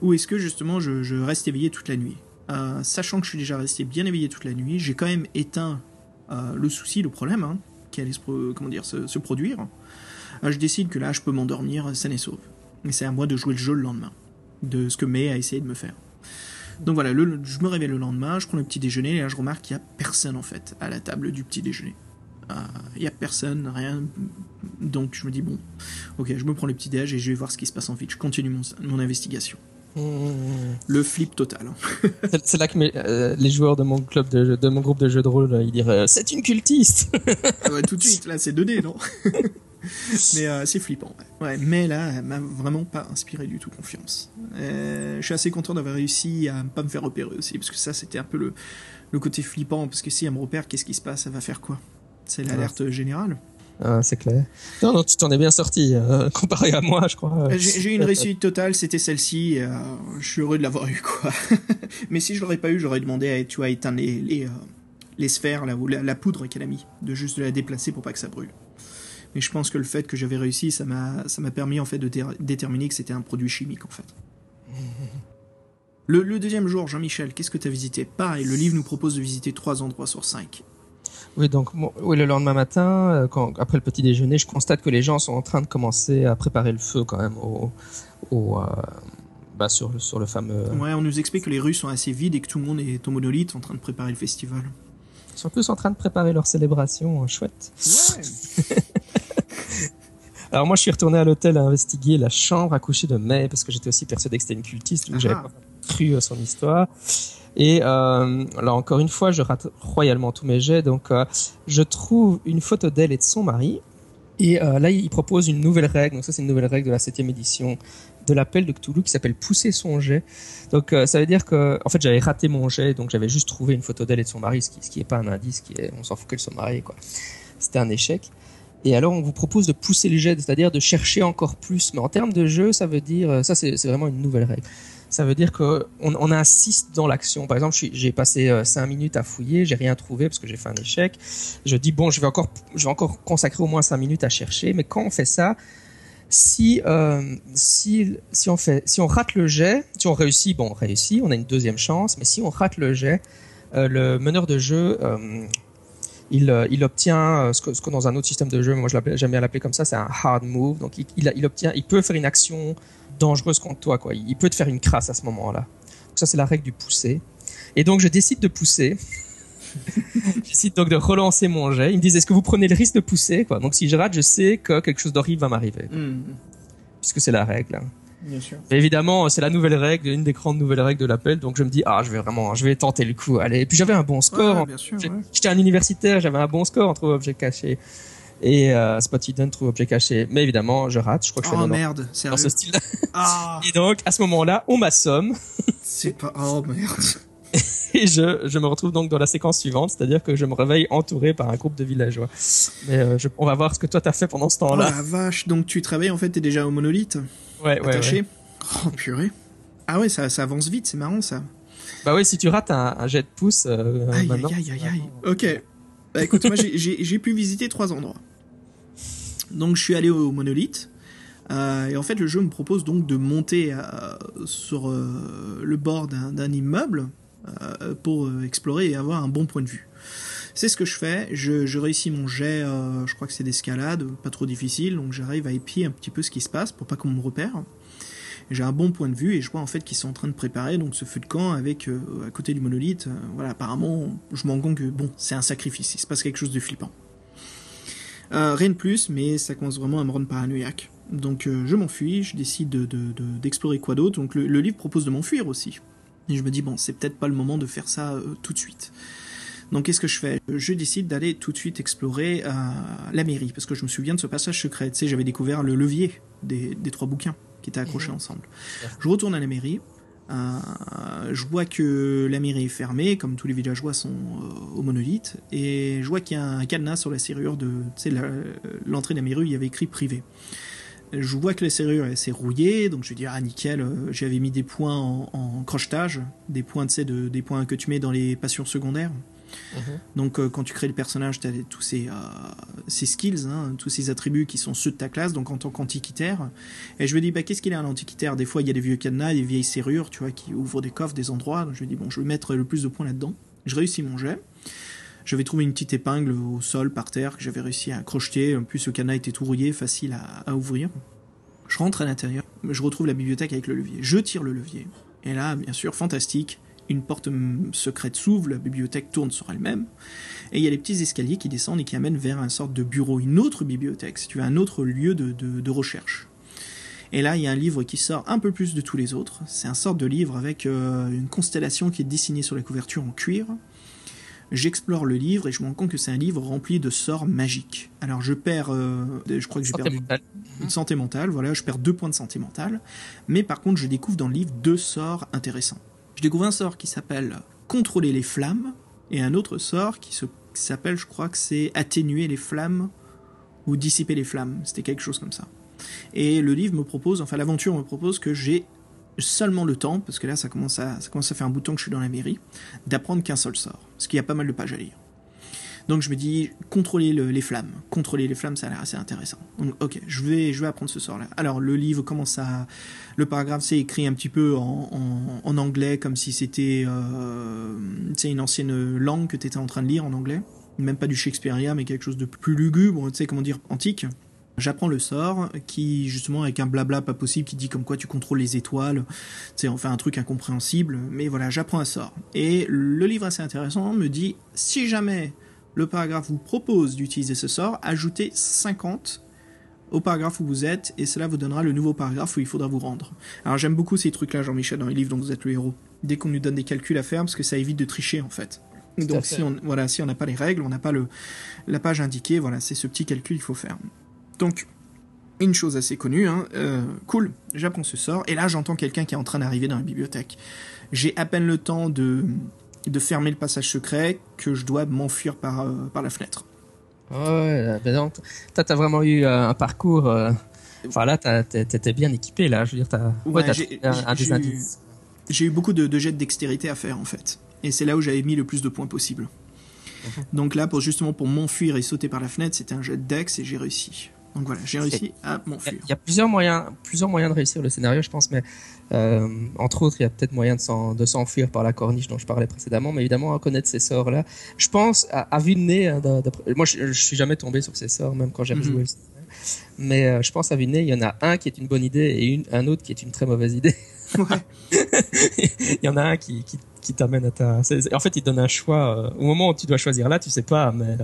S2: Ou est-ce que justement je, reste éveillé toute la nuit? Euh, Sachant que je suis déjà resté bien éveillé toute la nuit, j'ai quand même éteint le souci, le problème hein, qui allait se, comment dire, se, produire. Je décide que là je peux m'endormir sain et sauve. Et c'est à moi de jouer le jeu le lendemain, de ce que May a essayé de me faire. Donc voilà, le- je me réveille le lendemain, je prends le petit déjeuner et là je remarque qu'il n'y a personne en fait à la table du petit déjeuner. Euh, Il n'y a personne, rien. Donc je me dis bon, ok, je me prends le petit déj et je vais voir ce qui se passe en vite. Je continue mon, mon investigation. Le flip total. <laughs>
S3: C'est là que mes- euh, les joueurs de mon club de, de mon groupe de jeux de rôle, euh, ils diraient c'est une cultiste.
S2: Ah tout de suite, là c'est 2D, non? <laughs> <laughs> Mais euh, c'est flippant. Ouais. Ouais, mais là, elle m'a vraiment pas inspiré du tout confiance. Euh, je suis assez content d'avoir réussi à pas me faire repérer aussi, parce que ça c'était un peu le, le côté flippant, parce que si elle me repère, qu'est-ce qui se passe? Elle va faire quoi? C'est l'alerte générale?
S3: Ah, c'est clair. Non, non, tu t'en es bien sorti euh, <laughs> comparé à moi, je crois.
S2: J'ai eu une réussite totale, c'était celle-ci. je suis heureux de l'avoir eu, quoi. <laughs> Mais si je l'aurais pas eu, j'aurais demandé à, tu vois, éteindre les, les, les sphères, là, la, la poudre qu'elle a mis, de juste la déplacer pour pas que ça brûle. Mais je pense que le fait que j'avais réussi, ça m'a ça m'a permis en fait de dé- déterminer que c'était un produit chimique, en fait. <laughs> Le, le deuxième jour, Jean-Michel, qu'est-ce que tu as visité? Pareil, le livre nous propose de visiter trois endroits sur cinq.
S3: Oui, donc oui, le lendemain matin, euh, quand, après le petit déjeuner, je constate que les gens sont en train de commencer à préparer le feu quand même au, au, euh, bah, sur, le, sur le fameux.
S2: Ouais, on nous explique que les rues sont assez vides et que tout le monde est au monolithe en train de préparer le festival.
S3: Ils sont tous en train de préparer leur célébration, euh, chouette.
S2: Ouais. <laughs>
S3: Alors moi, je suis retourné à l'hôtel à investiguer la chambre à coucher de May parce que j'étais aussi persuadé que c'était une cultiste, donc j'avais
S2: Ah.
S3: pas cru à son histoire. Et euh, là encore une fois, je rate royalement tous mes jets, donc euh, je trouve une photo d'elle et de son mari. Et euh, là, il propose une nouvelle règle. Donc ça, c'est une nouvelle règle de la septième édition de l'appel de Cthulhu qui s'appelle pousser son jet. Donc euh, ça veut dire que, en fait, j'avais raté mon jet, donc j'avais juste trouvé une photo d'elle et de son mari, ce qui, ce qui pas un indice, qui est, on s'en fout qu'elles soient mariées, quoi. C'était un échec. Et alors, on vous propose de pousser le jet, c'est-à-dire de chercher encore plus. Mais en termes de jeu, ça veut dire, euh, ça c'est vraiment une nouvelle règle. Ça veut dire que on, insiste dans l'action. Par exemple, j'ai passé euh, cinq minutes à fouiller, j'ai rien trouvé parce que j'ai fait un échec. Je dis bon, je vais encore, je vais encore consacrer au moins cinq minutes à chercher. Mais quand on fait ça, si, euh, si, si, on fait, si on rate le jet, si on réussit, bon, on réussit, on a une deuxième chance, mais si on rate le jet, euh, le meneur de jeu, euh, il, il, obtient ce que, ce dans un autre système de jeu, moi j'aime bien l'appeler comme ça, c'est un hard move. Donc il, il, il, obtient, il peut faire une action dangereuse contre toi, quoi. Il peut te faire une crasse à ce moment-là. Ça c'est la règle du pousser. Et donc je décide de pousser. Je décide donc de relancer mon jet. Ils me disent est-ce que vous prenez le risque de pousser, quoi? Donc si je rate, je sais que quelque chose d'horrible va m'arriver,
S2: Mm.
S3: puisque c'est la règle. hein.
S2: Bien sûr.
S3: Et évidemment, c'est la nouvelle règle, une des grandes nouvelles règles de l'appel. Donc je me dis ah, je vais vraiment, je vais tenter le coup. Allez. Et puis j'avais un bon score.
S2: Ouais, ouais.
S3: J'étais un universitaire, j'avais un bon score en trouve objet caché. Et euh, Spot Hidden trouve objet caché. Mais évidemment, je rate. Je crois que je
S2: Oh
S3: 90
S2: merde,
S3: dans
S2: sérieux.
S3: ce style.
S2: Ah,
S3: Et donc, à ce moment-là, on m'assomme
S2: c'est pas. Oh merde.
S3: Et je, je me retrouve donc dans la séquence suivante, c'est-à-dire que je me réveille entouré par un groupe de villageois. Mais euh, je- on va voir ce que toi t'as fait pendant ce
S2: Oh
S3: temps-là.
S2: la vache, donc tu travailles en fait, t'es déjà au monolithe,
S3: ouais, ouais,
S2: attaché.
S3: ouais.
S2: Oh purée. Ah ouais, ça, ça avance vite, c'est marrant ça.
S3: Bah oui, si tu rates un, un jet de pouce, euh,
S2: Aïe,
S3: maintenant,
S2: aïe, aïe, aïe, Ok. Bah écoute, moi j'ai- pu visiter trois endroits. Donc je suis allé au monolithe. euh, et en fait, le jeu me propose donc de monter euh, sur le bord d'un immeuble pour euh, explorer et avoir un bon point de vue. C'est ce que je fais. Je, réussis mon jet, euh, je crois que c'est d'escalade, pas trop difficile, donc j'arrive à épier un petit peu ce qui se passe pour pas qu'on me repère. J'ai un bon point de vue et je vois en fait qu'ils sont en train de préparer donc ce feu de camp avec euh, à côté du monolithe. euh, voilà, apparemment, je me rends compte que bon, c'est un sacrifice, il se passe quelque chose de flippant. Euh, rien de plus, mais ça commence vraiment à me rendre paranoïaque. Donc euh, je m'enfuis, je décide de- de- de- d'explorer quoi d'autre. Donc le livre propose de m'enfuir aussi. Et je me dis bon, c'est peut-être pas le moment de faire ça euh, tout de suite. Donc qu'est-ce que je fais? Je décide d'aller tout de suite explorer euh, la mairie, parce que je me souviens de ce passage secret. Tu sais, j'avais découvert le levier des, des trois bouquins qui étaient accrochés
S3: Mhm.
S2: ensemble. Je retourne à la mairie. euh, je vois que la mairie est fermée, comme tous les villageois sont euh, au monolithe, et je vois qu'il y a un cadenas sur la serrure de, l'entrée de la mairie, il y avait écrit privé. Je vois que la serrure s'est rouillée, donc je dis ah nickel, euh, j'avais mis des points en, en crochetage, des points, de, des points que tu mets dans les passions secondaires.
S3: Mhm.
S2: Donc euh, quand tu crées le personnage, tu as tous ces, euh, ces skills, hein, tous ces attributs qui sont ceux de ta classe, donc en tant qu'antiquitaire. Et je me dis, bah, qu'est-ce qu'il est un antiquitaire Des fois, il y a des vieux cadenas, des vieilles serrures, tu vois, qui ouvrent des coffres, des endroits. Donc je me dis, bon, je vais mettre le plus de points là-dedans. Je réussis mon jet. Je vais trouver une petite épingle au sol, par terre, que j'avais réussi à crocheter. En plus, le cadenas était tout rouillé, facile à, ouvrir. Je rentre à l'intérieur, je retrouve la bibliothèque avec le levier. Je tire le levier. Et là, bien sûr, fantastique, une porte secrète s'ouvre, la bibliothèque tourne sur elle-même, et il y a les petits escaliers qui descendent et qui amènent vers un sorte de bureau, une autre bibliothèque, si tu veux, un autre lieu de recherche. Et là, il y a un livre qui sort un peu plus de tous les autres. C'est un sorte de livre avec euh, une constellation qui est dessinée sur la couverture en cuir. J'explore le livre et je me rends compte que c'est un livre rempli de sorts magiques. Alors je perds, euh, je crois que j'ai perdu
S3: mentale.
S2: une santé mentale, voilà, je perds deux points de santé mentale. Mais par contre, je découvre dans le livre deux sorts intéressants. Je découvre un sort qui s'appelle Contrôler les flammes et un autre sort qui s'appelle, je crois que c'est Atténuer les flammes ou Dissiper les flammes. C'était quelque chose comme ça. Et le livre me propose, enfin l'aventure me propose que j'ai seulement le temps, parce que là ça commence à, ça commence à faire un bout de temps que je suis dans la mairie, d'apprendre qu'un seul sort. Parce qu'il y a pas mal de pages à lire. Donc je me dis, contrôler le- les flammes. Contrôler les flammes, ça a l'air assez intéressant. Donc ok, je vais, je vais apprendre ce sort-là. Alors le livre commence à... Le paragraphe, c'est écrit un petit peu en, en- anglais, comme si c'était euh, une ancienne langue que tu étais en train de lire en anglais. Même pas du Shakespearean, mais quelque chose de plus lugubre, tu sais, comment dire, antique. J'apprends le sort qui, justement, avec un blabla pas possible, qui dit comme quoi tu contrôles les étoiles. C'est enfin un truc incompréhensible. Mais voilà, j'apprends un sort. Et le livre assez intéressant me dit, si jamais le paragraphe vous propose d'utiliser ce sort, ajoutez 50 au paragraphe où vous êtes, et cela vous donnera le nouveau paragraphe où il faudra vous rendre. Alors j'aime beaucoup ces trucs-là, Jean-Michel, dans les livres dont vous êtes le héros. Dès qu'on nous donne des calculs à faire, parce que ça évite de tricher, en fait. Donc si on voilà, si on n'a pas les règles, on n'a pas le la page indiquée, voilà, c'est ce petit calcul qu'il faut faire. Donc une chose assez connue, hein, euh, cool, j'apprends ce sort, et là j'entends quelqu'un qui est en train d'arriver dans la bibliothèque. J'ai à peine le temps de de fermer le passage secret que je dois m'enfuir par euh, par la fenêtre.
S3: Ouais, ben donc, toi, t'as vraiment eu euh, un parcours. Enfin là, t'étais bien équipé là. Je veux dire, t'as.
S2: Ouais,
S3: Ouais, t'as
S2: j'ai-
S3: trouvé un,
S2: j'ai eu-. J'ai eu beaucoup de, de jets de dextérité à faire en fait. Et c'est là où j'avais mis le plus de points possible.
S3: Mhm.
S2: Donc là, pour justement pour m'enfuir et sauter par la fenêtre, c'était un jet de dex et j'ai réussi. Donc voilà, j'ai réussi à m'enfuir.
S3: Il y a plusieurs moyens, plusieurs moyens de réussir le scénario, je pense, mais euh, entre autres, il y a peut-être moyen de s'enfuir par la corniche dont je parlais précédemment, mais évidemment, à connaître ces sorts-là. Je pense, à, à vue de nez, hein, moi je, je, suis jamais tombé sur ces sorts, même quand j'ai mm joué le mais euh, je pense à vue de nez, il y en a un qui est une bonne idée et une, un autre qui est une très mauvaise idée. <laughs> Ouais. <laughs> il y en a un qui, qui, qui t'amène à ta. En fait, il donne un choix. Euh, au moment où tu dois choisir là, tu sais pas, mais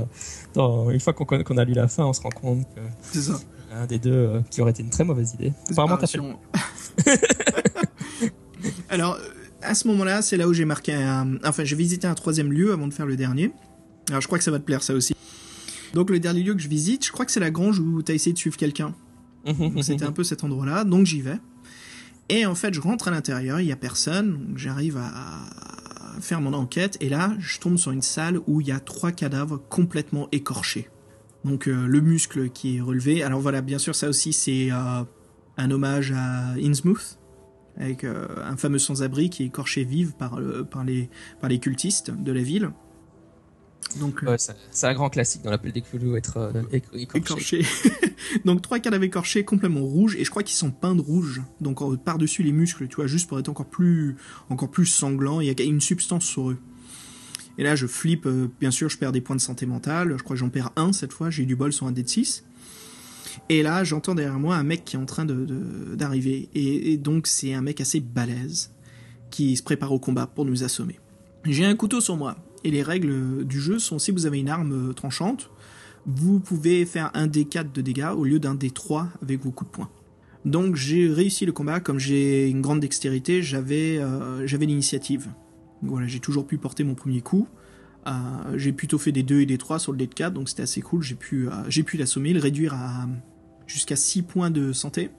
S3: dans, une fois qu'on qu'on a lu la fin, on se rend compte que.
S2: C'est ça
S3: un des deux euh, qui aurait été une très mauvaise idée.
S2: Apparemment, <laughs> Alors, à ce moment-là, c'est là où j'ai marqué un... Enfin, j'ai visité un troisième lieu avant de faire le dernier. Alors, je crois que ça va te plaire, ça aussi. Donc, le dernier lieu que je visite, je crois que c'est la grange où tu as essayé de suivre quelqu'un. C'était un peu cet endroit-là, donc j'y vais. Et en fait, je rentre à l'intérieur, il y a personne, j'arrive à faire mon enquête, et là, je tombe sur une salle où il y a trois cadavres complètement écorchés. Donc euh, le muscle qui est relevé. Alors voilà, bien sûr, ça aussi c'est euh, un hommage à Innsmouth, avec euh, un fameux sans-abri qui est écorché vive par, les cultistes de la ville.
S3: Donc, c'est un grand classique dans l'appel des Cthulhu, être écorché. <laughs>
S2: donc trois cadavres écorchés complètement rouges et je crois qu'ils sont peints de rouge. Donc par-dessus les muscles, tu vois, juste pour être encore plus, encore plus sanglant. Il y a une substance sur eux. Et là, je flippe, euh, bien sûr, je perds des points de santé mentale. Je crois que j'en perds un cette fois. J'ai eu du bol sur un dé de 6. Et là, j'entends derrière moi un mec qui est en train d'arriver. De, et, donc, c'est un mec assez balèze qui se prépare au combat pour nous assommer. J'ai un couteau sur moi. Et les règles du jeu sont si vous avez une arme euh, tranchante, vous pouvez faire un D4 de dégâts au lieu d'un D3 avec vos coups de poing. Donc j'ai réussi le combat, comme j'ai une grande dextérité, j'avais euh, l'initiative. Voilà, j'ai toujours pu porter mon premier coup. Euh, j'ai plutôt fait des 2 et des 3 sur le dé de 4, donc c'était assez cool. J'ai pu, j'ai pu l'assommer, le réduire à jusqu'à 6 points de santé.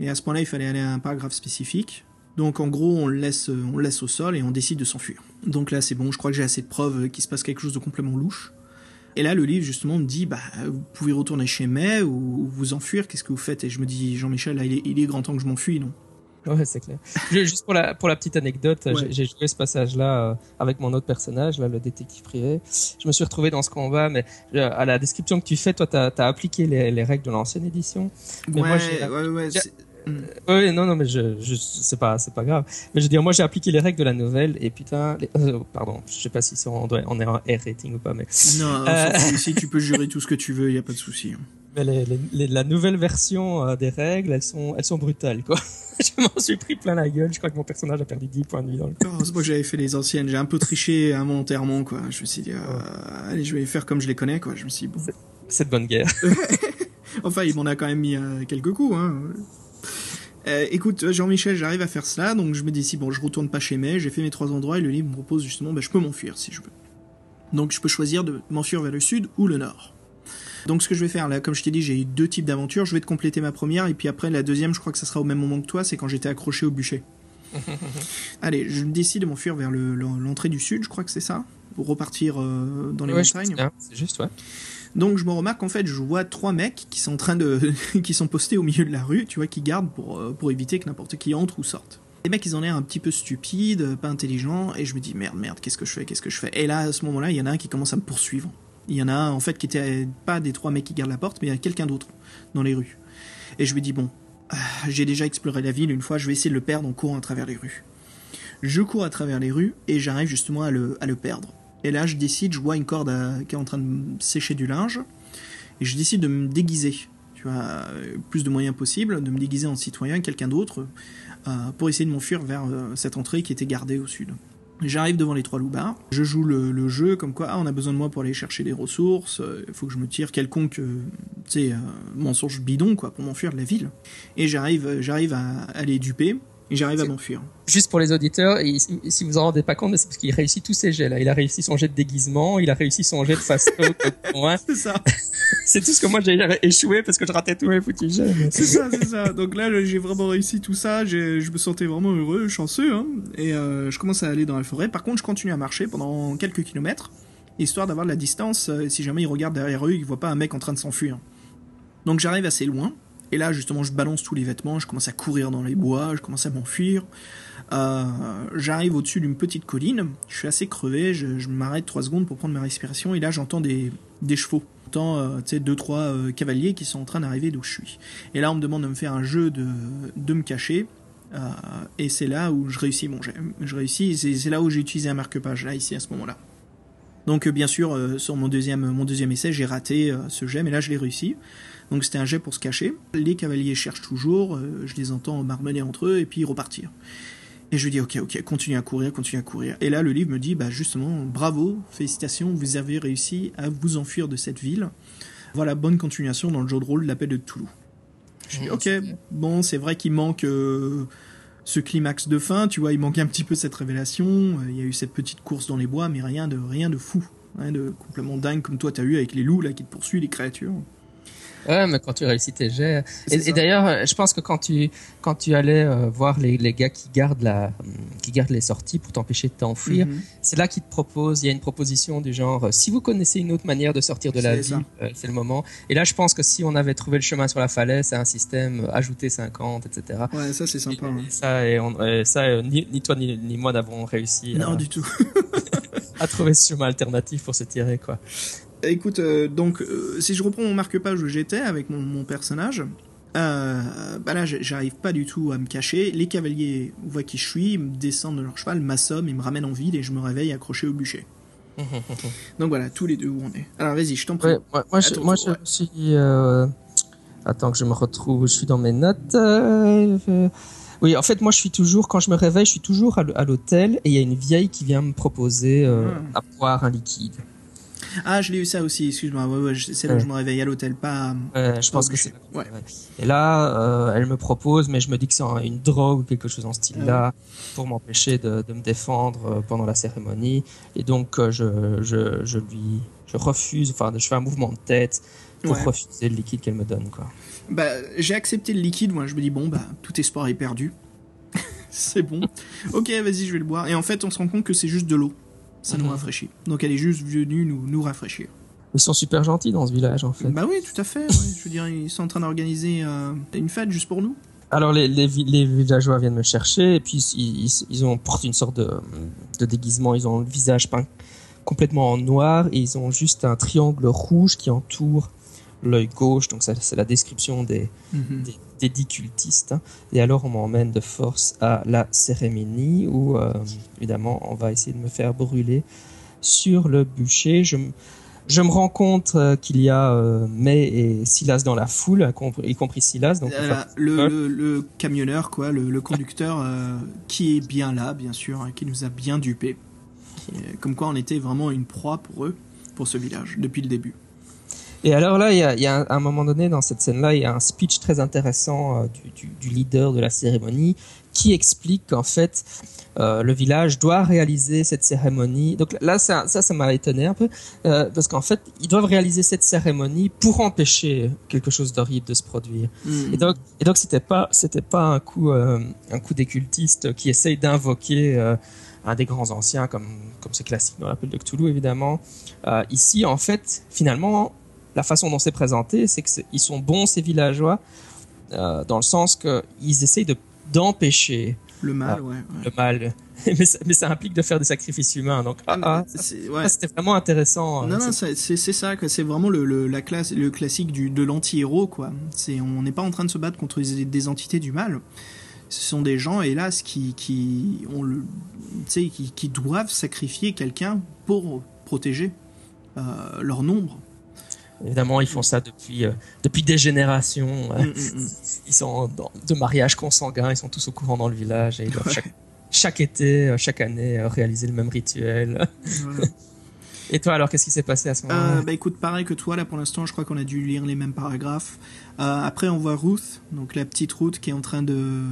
S2: Et à ce point-là, il fallait aller à un paragraphe spécifique. Donc en gros, on le laisse, on laisse au sol et on décide de s'enfuir. Donc là, c'est bon, je crois que j'ai assez de preuves qu'il se passe quelque chose de complètement louche. Et là, le livre, justement, me dit, bah, vous pouvez retourner chez May ou vous enfuir, qu'est-ce que vous faites? Et je me dis, Jean-Michel, il est, il est grand temps que je m'enfuis, non?
S3: Ouais, c'est clair. Juste pour la, pour la petite anecdote, j'ai joué ce passage-là euh, avec mon autre personnage, là, le détective privé. Je me suis retrouvé dans ce combat, mais euh, à la description que tu fais, toi, t'as as appliqué les, les, règles de l'ancienne édition.
S2: Mais ouais, ouais, ouais,
S3: Oui, non, non, mais je, je c'est pas, c'est pas grave. Mais je veux dire, moi, j'ai appliqué les règles de la nouvelle et putain, les, euh, pardon, je sais pas si on, doit, on est en R rating ou pas, mais.
S2: Non, euh... ici, tu peux jurer tout ce que tu veux, il y a pas de souci.
S3: Mais les, les, la nouvelle version euh, des règles, elles sont, elles sont brutales, quoi. <laughs> je m'en suis pris plein la gueule. Je crois que mon personnage a perdu 10 points de vie dans le
S2: temps. c'est moi j'avais fait les anciennes. J'ai un peu triché involontairement, quoi. Je me suis dit, euh, allez, je vais faire comme je les connais, quoi. Je me suis dit, bon.
S3: C'est de bonne guerre. <laughs>
S2: enfin, il m'en a quand même mis euh, quelques coups, hein. Euh, écoute, Jean-Michel, j'arrive à faire cela, donc je me dis si bon, je retourne pas chez May, j'ai fait mes trois endroits et le livre me propose justement, bah, je peux m'enfuir si je veux. Donc je peux choisir de m'enfuir vers le sud ou le nord. Donc ce que je vais faire là, comme je t'ai dit, j'ai eu deux types d'aventures. Je vais te compléter ma première et puis après la deuxième, je crois que ça sera au même moment que toi, c'est quand j'étais accroché au bûcher. <laughs> Allez, je décide de m'enfuir vers l'entrée du sud, je crois que c'est ça, pour repartir euh, dans les montagnes.
S3: C'est juste, ouais.
S2: Donc je me remarque en fait, je vois trois mecs qui sont en train de, <laughs> qui sont postés au milieu de la rue, tu vois, qui gardent pour euh, pour éviter que n'importe qui entre ou sorte. Les mecs, ils ont l'air un petit peu stupides, pas intelligents, et je me dis merde, merde, qu'est-ce que je fais, qu'est-ce que je fais? Et là, à ce moment-là, il y en a un qui commence à me poursuivre. Il y en a un en fait qui était pas des trois mecs qui gardent la porte, mais il y a quelqu'un d'autre dans les rues. Et je lui dis bon, ah, j'ai déjà exploré la ville une fois, je vais essayer de le perdre en courant à travers les rues. Je cours à travers les rues et j'arrive justement à le, à le perdre. Et là, je décide, je vois une corde qui est en train de sécher du linge, et je décide de me déguiser. Tu vois, plus de moyens possibles, de me déguiser en citoyen, quelqu'un d'autre, euh, pour essayer de m'enfuir vers euh, cette entrée qui était gardée au sud. J'arrive devant les trois loupards, je joue le, jeu comme quoi ah, on a besoin de moi pour aller chercher des ressources, euh, il faut que je me tire quelconque euh, euh, mensonge bidon quoi pour m'enfuir de la ville. Et j'arrive j'arrive à, à les duper et j'arrive à m'enfuir.
S3: Juste pour les auditeurs, si vous en rendez pas compte, c'est parce qu'il réussit tous ses jets là. Il a réussi son jet de déguisement, il a réussi son jet de face. <laughs> <laughs>
S2: c'est ça. <laughs>
S3: c'est tout ce que moi j'ai échoué parce que je ratais tous mes foutus jets.
S2: c'est ça, c'est ça. Donc là, j'ai vraiment réussi tout ça. Je me sentais vraiment heureux, chanceux. Hein. Et euh, je commence à aller dans la forêt. Par contre, je continue à marcher pendant quelques kilomètres, histoire d'avoir de la distance. Euh, si jamais ils regardent derrière eux, ils voient pas un mec en train de s'enfuir. Donc j'arrive assez loin. Et là, justement, je balance tous les vêtements, je commence à courir dans les bois, je commence à m'enfuir. Euh, j'arrive au-dessus d'une petite colline, je suis assez crevé, je, m'arrête trois secondes pour prendre ma respiration, et là, j'entends des, chevaux j'entends euh, tu sais deux trois euh, cavaliers qui sont en train d'arriver d'où je suis. Et là on me demande de me faire un jeu de me cacher. et c'est là où je réussis mon jet. Je réussis, c'est là où j'ai utilisé un marque-page, là, ici, à ce moment-là. Donc, bien sûr, sur mon deuxième, essai, j'ai raté ce jet, mais là, je l'ai réussi. Donc, c'était un jet pour se cacher. Les cavaliers cherchent toujours, euh, je les entends marmonner entre eux, et puis repartir. Et je lui dis, ok, ok, continue à courir, continue à courir. Et là, le livre me dit, bah, justement, bravo, félicitations, vous avez réussi à vous enfuir de cette ville. Voilà, bonne continuation dans le jeu de rôle L'appel de Toulouse. Je dis, ok, bon, c'est vrai qu'il manque euh, ce climax de fin, tu vois, il manquait un petit peu cette révélation. euh, Il y a eu cette petite course dans les bois, mais rien de rien de fou, rien de complètement dingue comme toi t'as eu avec les loups là qui te poursuivent, les créatures.
S3: Ouais, mais quand tu réussis tes jets. Et, d'ailleurs, euh, je pense que quand tu quand tu allais euh, voir les, les gars qui gardent la qui gardent les sorties pour t'empêcher de t'enfuir,
S2: Mhm.
S3: c'est là qu'ils te proposent. Il y a une proposition du genre euh, si vous connaissez une autre manière de sortir de la ville, euh, c'est le moment. Et là, je pense que si on avait trouvé le chemin sur la falaise, c'est un système ajouter 50, etc.
S2: Ouais, ça c'est sympa. hein.
S3: Et ça, et on- et ça ni, ni toi ni, ni moi n'avons réussi
S2: Non
S3: à,
S2: du tout. <laughs>
S3: à trouver ce chemin alternatif pour se tirer, quoi.
S2: Écoute, euh, donc euh, si je reprends mon marque-page où j'étais avec mon, mon personnage, euh, bah là j'arrive pas du tout à me cacher. Les cavaliers voient qui je suis, me descendent de leur cheval, m'assomment et me ramènent en ville et je me réveille accroché au bûcher. <laughs> Donc voilà, tous les deux où on est. Alors vas-y, je t'en prie.
S3: Ouais, moi, moi, je,
S2: Attends,
S3: moi,
S2: attends,
S3: je
S2: ouais.
S3: suis. Euh... Attends que je me retrouve. Je suis dans mes notes. euh, Oui, en fait, moi, je suis toujours. Quand je me réveille, je suis toujours à l'hôtel et il y a une vieille qui vient me proposer
S2: Ah.
S3: à boire un liquide.
S2: Ah, je l'ai eu ça aussi, excuse-moi. Ouais, ouais, c'est là
S3: Ouais.
S2: je me réveille à l'hôtel, pas.
S3: Je pense que c'est. Et là, euh, elle me propose, mais je me dis que c'est un- une drogue ou quelque chose en ce style-là pour m'empêcher de, de me défendre euh, pendant la cérémonie. Et donc, euh, je, je, je lui, je refuse. Enfin, je fais un mouvement de tête pour
S2: Ouais.
S3: refuser le liquide qu'elle me donne, quoi.
S2: Bah, j'ai accepté le liquide, moi je me dis, bon, bah, tout espoir est perdu. <laughs> c'est bon. Ok, vas-y, je vais le boire. Et en fait, on se rend compte que c'est juste de l'eau. Ça nous
S3: Mhm.
S2: rafraîchit. Donc elle est juste venue nous, nous rafraîchir.
S3: Ils sont super gentils dans ce village, en fait.
S2: Bah oui, tout à fait. ouais. Je veux dire, ils sont en train d'organiser euh, une fête juste pour nous.
S3: Alors les, les, vi- les villageois viennent me chercher et puis ils, ils, ils ont porté une sorte de, de déguisement. Ils ont le visage peint complètement en noir et ils ont juste un triangle rouge qui entoure l'œil gauche. Donc ça c'est la description des,
S2: Mhm.
S3: des, des dix cultistes. hein. Et alors on m'emmène de force à la cérémonie où euh, évidemment on va essayer de me faire brûler sur le bûcher. Je, me- je me rends compte euh, qu'il y a euh, May et Silas dans la foule, y compris- Silas. Donc
S2: Euh, le, le, le camionneur, quoi, le, le conducteur, qui est bien là, bien sûr, hein, qui nous a bien dupé. Comme quoi on était vraiment une proie pour eux, pour ce village, depuis le début.
S3: Et alors là, il y a, il y a un, à un moment donné dans cette scène-là, il y a un speech très intéressant euh, du, du, du leader de la cérémonie qui explique qu'en fait, euh, le village doit réaliser cette cérémonie. Donc là, ça, ça, ça m'a étonné un peu, euh, parce qu'en fait, ils doivent réaliser cette cérémonie pour empêcher quelque chose d'horrible de se produire.
S2: Mhm.
S3: Et donc, et donc, c'était pas, c'était pas un coup, euh, un coup des cultistes qui essayent d'invoquer un des grands anciens, comme, comme c'est classique dans l'appel de Cthulhu, évidemment. Ici, en fait, finalement, la façon dont c'est présenté, c'est que c'est- ils sont bons ces villageois, euh, dans le sens que ils essayent de d'empêcher
S2: Le mal,
S3: Ah.
S2: ouais. ouais.
S3: le mal, <laughs> mais ça, mais ça implique de faire des sacrifices humains. Donc, ah, ah,
S2: ouais.
S3: c'était vraiment intéressant.
S2: Non,
S3: euh,
S2: non,
S3: c'est-
S2: ça. C'est vraiment le, le, la classe, le classique du, de l'anti-héros, quoi. C'est, on n'est pas en train de se battre contre des, des entités du mal. Ce sont des gens, hélas, qui, qui, ont le, tu sais, qui, qui doivent sacrifier quelqu'un pour protéger euh, leur nombre.
S3: Évidemment, ils font ça depuis, euh, depuis des générations.
S2: Mm, mm, mm.
S3: ils sont dans, de mariage consanguin, ils sont tous au courant dans le village et ils doivent chaque, chaque été, euh, chaque année, euh, réaliser le même rituel.
S2: Voilà. <laughs>
S3: Et toi, alors, qu'est-ce qui s'est passé à ce moment-là?
S2: Euh, bah écoute, pareil que toi, là pour l'instant, je crois qu'on a dû lire les mêmes paragraphes. Euh, après, on voit Ruth, donc la petite Ruth qui est en train de,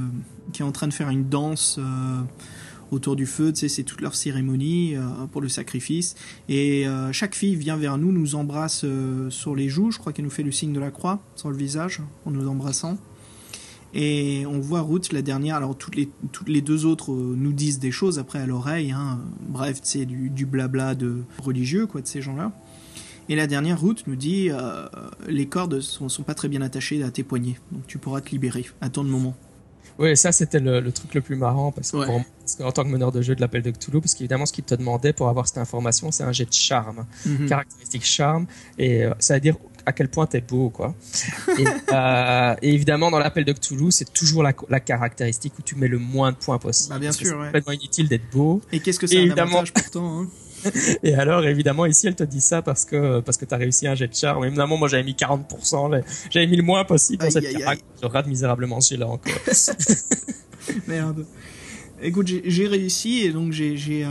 S2: qui est en train de faire une danse euh, autour du feu. Tu sais, c'est toute leur cérémonie euh, pour le sacrifice. Et euh, chaque fille vient vers nous, nous embrasse euh, sur les joues. Je crois qu'elle nous fait le signe de la croix sur le visage en nous embrassant. Et on voit Ruth, la dernière. Alors toutes les toutes les deux autres nous disent des choses après à l'oreille. Hein. Bref, c'est du, du blabla de religieux quoi de ces gens-là. Et la dernière route nous dit les cordes sont, sont pas très bien attachées à tes poignets, donc tu pourras te libérer. Attends le moment.
S3: Oui, ça c'était le, truc le plus marrant parce que en tant que meneur de jeu de l'appel de Cthulhu, parce qu'évidemment ce qu'il te demandait pour avoir cette information, c'est un jet de charme, mhm. caractéristique charme, et euh, ça veut dire à quel point t'es beau, quoi. <laughs> Euh, et, évidemment, dans l'appel de Cthulhu, c'est toujours la, caractéristique où tu mets le moins de points possible.
S2: Bah, bien sûr,
S3: c'est complètement inutile d'être beau.
S2: Et qu'est-ce que c'est un avantage pourtant hein? <laughs>
S3: Et alors, évidemment, ici, elle te dit ça parce que parce que t'as réussi un jet de charme. Évidemment, moi, j'avais mis 40%, j'avais mis le moins possible dans cette Je rate misérablement celui-là encore. <laughs>
S2: Merde. Écoute, j'ai réussi et donc j'ai euh,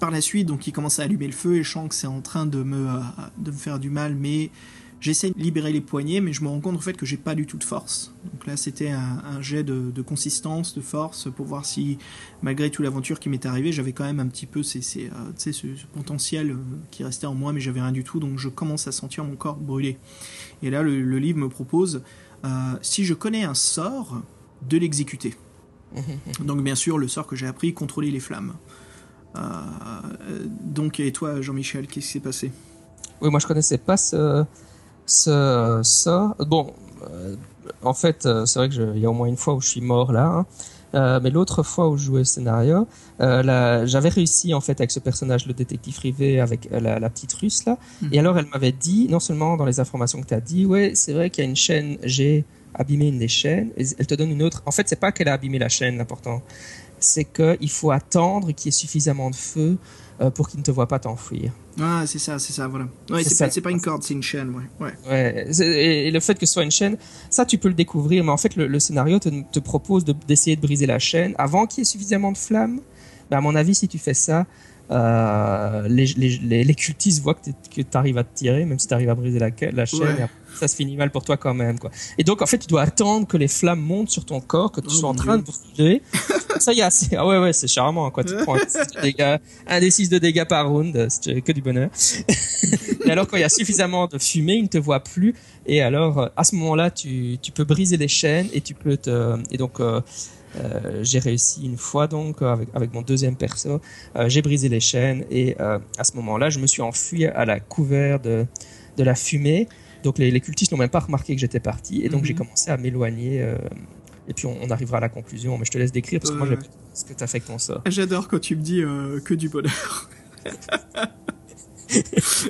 S2: par la suite donc il commence à allumer le feu et je sens que c'est en train de me euh, de me faire du mal, mais j'essaie de libérer les poignets, mais je me rends compte en fait que j'ai pas du tout de force. Donc là, c'était un, jet de, consistance, de force pour voir si malgré toute l'aventure qui m'est arrivée, j'avais quand même un petit peu ces, ces, euh, ce, ce, potentiel qui restait en moi, mais j'avais rien du tout. Donc je commence à sentir mon corps brûler. Et là, le, le livre me propose si je connais un sort, de l'exécuter. <laughs> Donc bien sûr, le sort que j'ai appris, contrôler les flammes. Euh, donc, et toi, Jean-Michel, qu'est-ce qui s'est passé?
S3: Oui, moi je connaissais pas ce, ce sort. Bon, euh, en fait, euh, c'est vrai qu'il y a au moins une fois où je suis mort là. Hein. mais l'autre fois où je jouais le scénario, j'avais réussi en fait avec ce personnage, le détective privé, avec la, petite russe là. Mhm. Et alors elle m'avait dit, non seulement dans les informations que tu as dit, ouais, c'est vrai qu'il y a une chaîne G abîmer une des chaînes. elle te donne une autre. En fait, c'est pas qu'elle a abîmé la chaîne, l'important. C'est qu'il faut attendre qu'il y ait suffisamment de feu euh, pour qu'il ne te voit pas t'enfuir.
S2: Ah, c'est ça, c'est ça, voilà. Ouais, c'est pas, une corde, c'est une chaîne, ouais.
S3: ouais. et, le fait que ce soit une chaîne, ça, tu peux le découvrir, mais en fait, le, scénario te, te propose d'essayer de, briser la chaîne avant qu'il y ait suffisamment de flammes. Ben, à mon avis, si tu fais ça, euh, les, les, les, cultistes voient que tu arrives à te tirer, même si tu arrives à briser la, la chaîne, ça se finit mal pour toi quand même. Quoi. Et donc, en fait, tu dois attendre que les flammes montent sur ton corps, que tu oh sois en train de brûler. ça y est, ah ouais, ouais, c'est charmant. Quoi. Tu prends un des 6 de dégâts par round, c'est que du bonheur. <laughs> et alors, quand il y a suffisamment de fumée, ils ne te voient plus. Et alors, euh, à ce moment-là, tu, tu peux briser les chaînes et tu peux te... Et donc... Euh, euh, j'ai réussi une fois donc avec, avec mon deuxième perso, euh, j'ai brisé les chaînes et à ce moment-là, je me suis enfui à la couvert de, de la fumée. Donc les, les cultistes n'ont même pas remarqué que j'étais parti et donc j'ai mhm. commencé à m'éloigner. et puis on, arrivera à la conclusion, mais je te laisse décrire parce que moi j'ai ce que tu as fait avec ton sort.
S2: J'adore quand tu me dis que du bonheur. <laughs>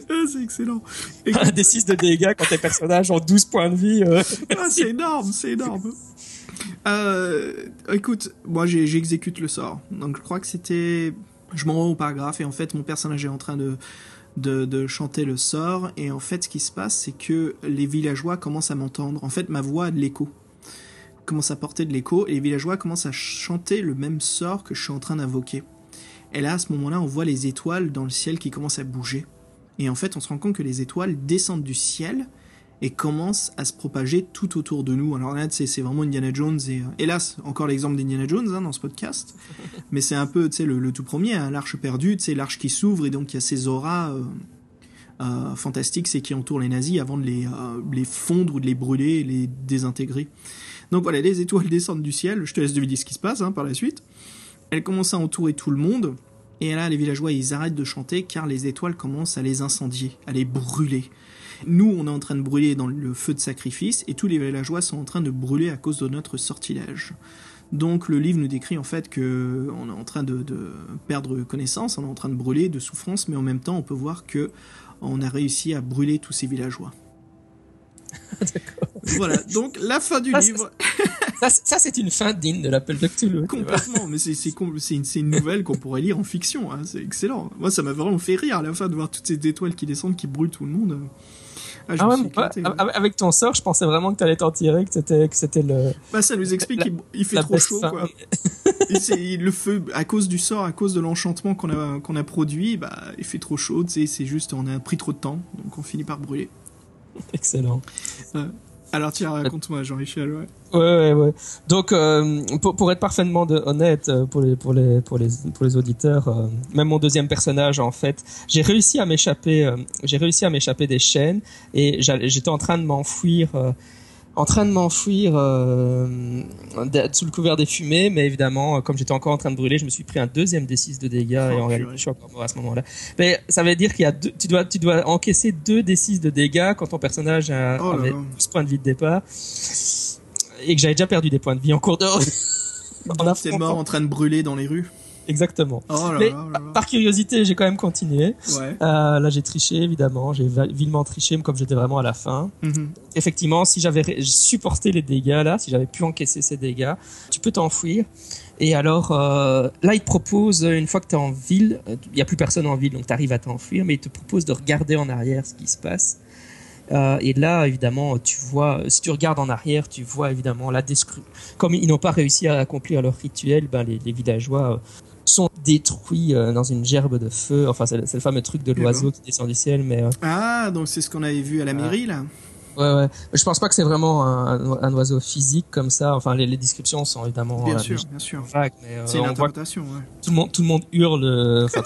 S2: Ah, c'est excellent.
S3: Un des 6 de dégâts quand tes personnages ont 12 points de vie.
S2: Ah, c'est énorme, c'est énorme. Euh, écoute, moi j'exécute le sort. Donc je crois que c'était. Je m'en rends au paragraphe et en fait mon personnage est en train de, de, chanter le sort. Et en fait ce qui se passe c'est que les villageois commencent à m'entendre. En fait ma voix a de l'écho. Commence à porter de l'écho et les villageois commencent à chanter le même sort que je suis en train d'invoquer. Et là à ce moment-là on voit les étoiles dans le ciel qui commencent à bouger. Et en fait on se rend compte que les étoiles descendent du ciel et commence à se propager tout autour de nous. Alors là, c'est vraiment Indiana Jones et euh, hélas encore l'exemple d'Indiana Jones hein, dans ce podcast, <laughs> mais c'est un peu le, le tout premier, hein, l'arche perdue, l'arche qui s'ouvre et donc il y a ces auras euh, euh, fantastiques, c'est qui entourent les nazis avant de les, les fondre ou de les brûler, les désintégrer. Donc voilà, les étoiles descendent du ciel. Je te laisse deviner ce qui se passe hein, par la suite. Elles commencent à entourer tout le monde. Et là, les villageois, ils arrêtent de chanter car les étoiles commencent à les incendier, à les brûler. Nous, on est en train de brûler dans le feu de sacrifice et tous les villageois sont en train de brûler à cause de notre sortilège. Donc le livre nous décrit en fait que on est en train de, perdre connaissance, on est en train de brûler de souffrance, mais en même temps on peut voir que on a réussi à brûler tous ces villageois. <laughs> voilà, donc la fin du livre. <laughs>
S3: ça, c'est une fin digne de l'appel de Cthulhu.
S2: Complètement, mais c'est une, une, nouvelle qu'on pourrait lire en fiction. Hein. c'est excellent. Moi, ça m'a vraiment fait rire à la fin de voir toutes ces étoiles qui descendent, qui brûlent tout le monde.
S3: Ah, ah avec ton sort, je pensais vraiment que tu allais t'en tirer, que c'était que c'était le.
S2: Bah ça nous explique qu'il fait trop chaud quoi. le feu à cause du sort, à cause de l'enchantement qu'on a qu'on a produit, bah il fait trop chaud. C'est juste on a pris trop de temps, donc on finit par brûler.
S3: Excellent.
S2: Alors tiens, raconte-moi, Jean-Michel. Ouais.
S3: ouais, ouais, Donc, euh, pour, pour, être parfaitement de, honnête euh, pour les pour les pour les pour les auditeurs, euh, même mon deuxième personnage, en fait, j'ai réussi à m'échapper. j'ai réussi à m'échapper des chaînes et j'étais en train de m'enfuir en train de m'enfuir euh, sous le couvert des fumées, mais évidemment, euh, comme j'étais encore en train de brûler, je me suis pris un deuxième D6 de dégâts et en réalité, je suis encore mort à ce moment-là. Mais ça veut dire qu'il y a deux, tu dois, tu dois encaisser deux D6 de dégâts quand ton personnage a, oh avait 12 points de vie de départ. et que j'avais déjà perdu des points de vie en cours de route.
S2: Donc <laughs> t'es mort en train de brûler dans les rues.
S3: Exactement.
S2: Oh là
S3: Mais
S2: là là là.
S3: par curiosité, j'ai quand même continué.
S2: Ouais.
S3: Euh, là, j'ai triché, évidemment. J'ai vilement triché, comme j'étais vraiment à la fin.
S2: Mhm.
S3: Effectivement, si j'avais supporté les dégâts, là, si j'avais pu encaisser ces dégâts, tu peux t'enfuir. Et alors, euh, là, il te propose, une fois que tu es en ville, il n'y a plus personne en ville, donc tu arrives à t'enfuir, mais il te propose de regarder en arrière ce qui se passe. Euh, et là, évidemment, tu vois, si tu regardes en arrière, tu vois évidemment la description. Comme ils n'ont pas réussi à accomplir leur rituel, ben, les, les villageois sont détruits euh, dans une gerbe de feu. Enfin, c'est le, fameux truc de l'oiseau qui descend du ciel, mais euh,
S2: Ah, donc c'est ce qu'on avait vu à la mairie là.
S3: Ouais, ouais. Je pense pas que c'est vraiment un, un oiseau physique comme ça. Enfin, les, les descriptions sont évidemment
S2: Bien
S3: euh,
S2: sûr, bien sûr. C'est une interprétation, ouais.
S3: tout le monde, tout le monde hurle. Enfin,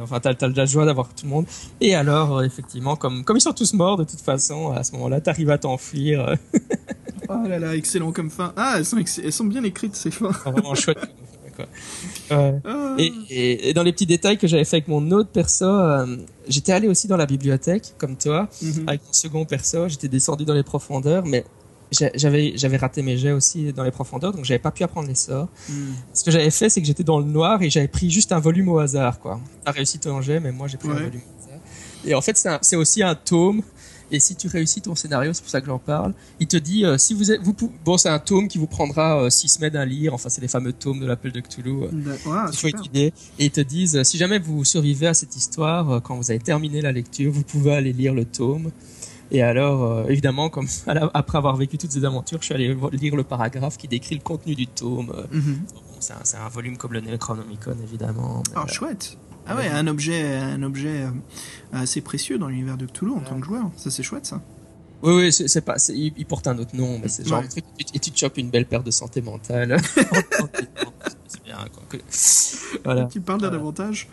S3: enfin, t'as, t'as la joie d'avoir tout le monde. Et alors, effectivement, comme comme ils sont tous morts de toute façon, à ce moment-là, t'arrives à t'enfuir.
S2: Oh là là, excellent comme fin. Ah, elles sont, elles sont bien écrites ces fins.
S3: vraiment chouette. <laughs> Quoi. Ouais.
S2: Ah.
S3: Et, et, et dans les petits détails que j'avais fait avec mon autre perso, euh, j'étais allé aussi dans la bibliothèque, comme toi.
S2: Mhm.
S3: avec mon second perso, j'étais descendu dans les profondeurs, mais j'a- j'avais j'avais raté mes jets aussi dans les profondeurs, donc j'avais pas pu apprendre les sorts.
S2: Mhm.
S3: Ce que j'avais fait, c'est que j'étais dans le noir et j'avais pris juste un volume au hasard, quoi. T'as réussi ton jet, mais moi j'ai pris un volume au hasard. Et en fait, c'est aussi un tome. Et si tu réussis ton scénario, c'est pour ça que j'en parle, il te dit euh, si vous êtes, vous bon c'est un tome qui vous prendra euh, six semaines à lire. Enfin c'est les fameux tomes de l'appel de Cthulhu. euh,
S2: D'a- ah,
S3: qu'il faut étudier. Et ils te disent, euh, si jamais vous survivez à cette histoire, euh, quand vous avez terminé la lecture, vous pouvez aller lire le tome. Et alors, euh, évidemment, comme <laughs> la- après avoir vécu toutes ces aventures, je suis allé lire le paragraphe qui décrit le contenu du tome. Euh,
S2: Mhm.
S3: bon, c'est un, volume comme le Necronomicon, évidemment.
S2: Ah,
S3: euh,
S2: chouette. Ah ouais, un objet, un objet euh, assez précieux dans l'univers de Cthulhu en tant que joueur. Ça, c'est chouette, ça.
S3: Oui, oui, c'est pas, il, il porte un autre nom, mais c'est genre
S2: Ouais.
S3: et tu- te chopes une belle paire de santé mentale. <laughs> <laughs> c'est bien, quoi. Voilà.
S2: Tu parles d'un avantage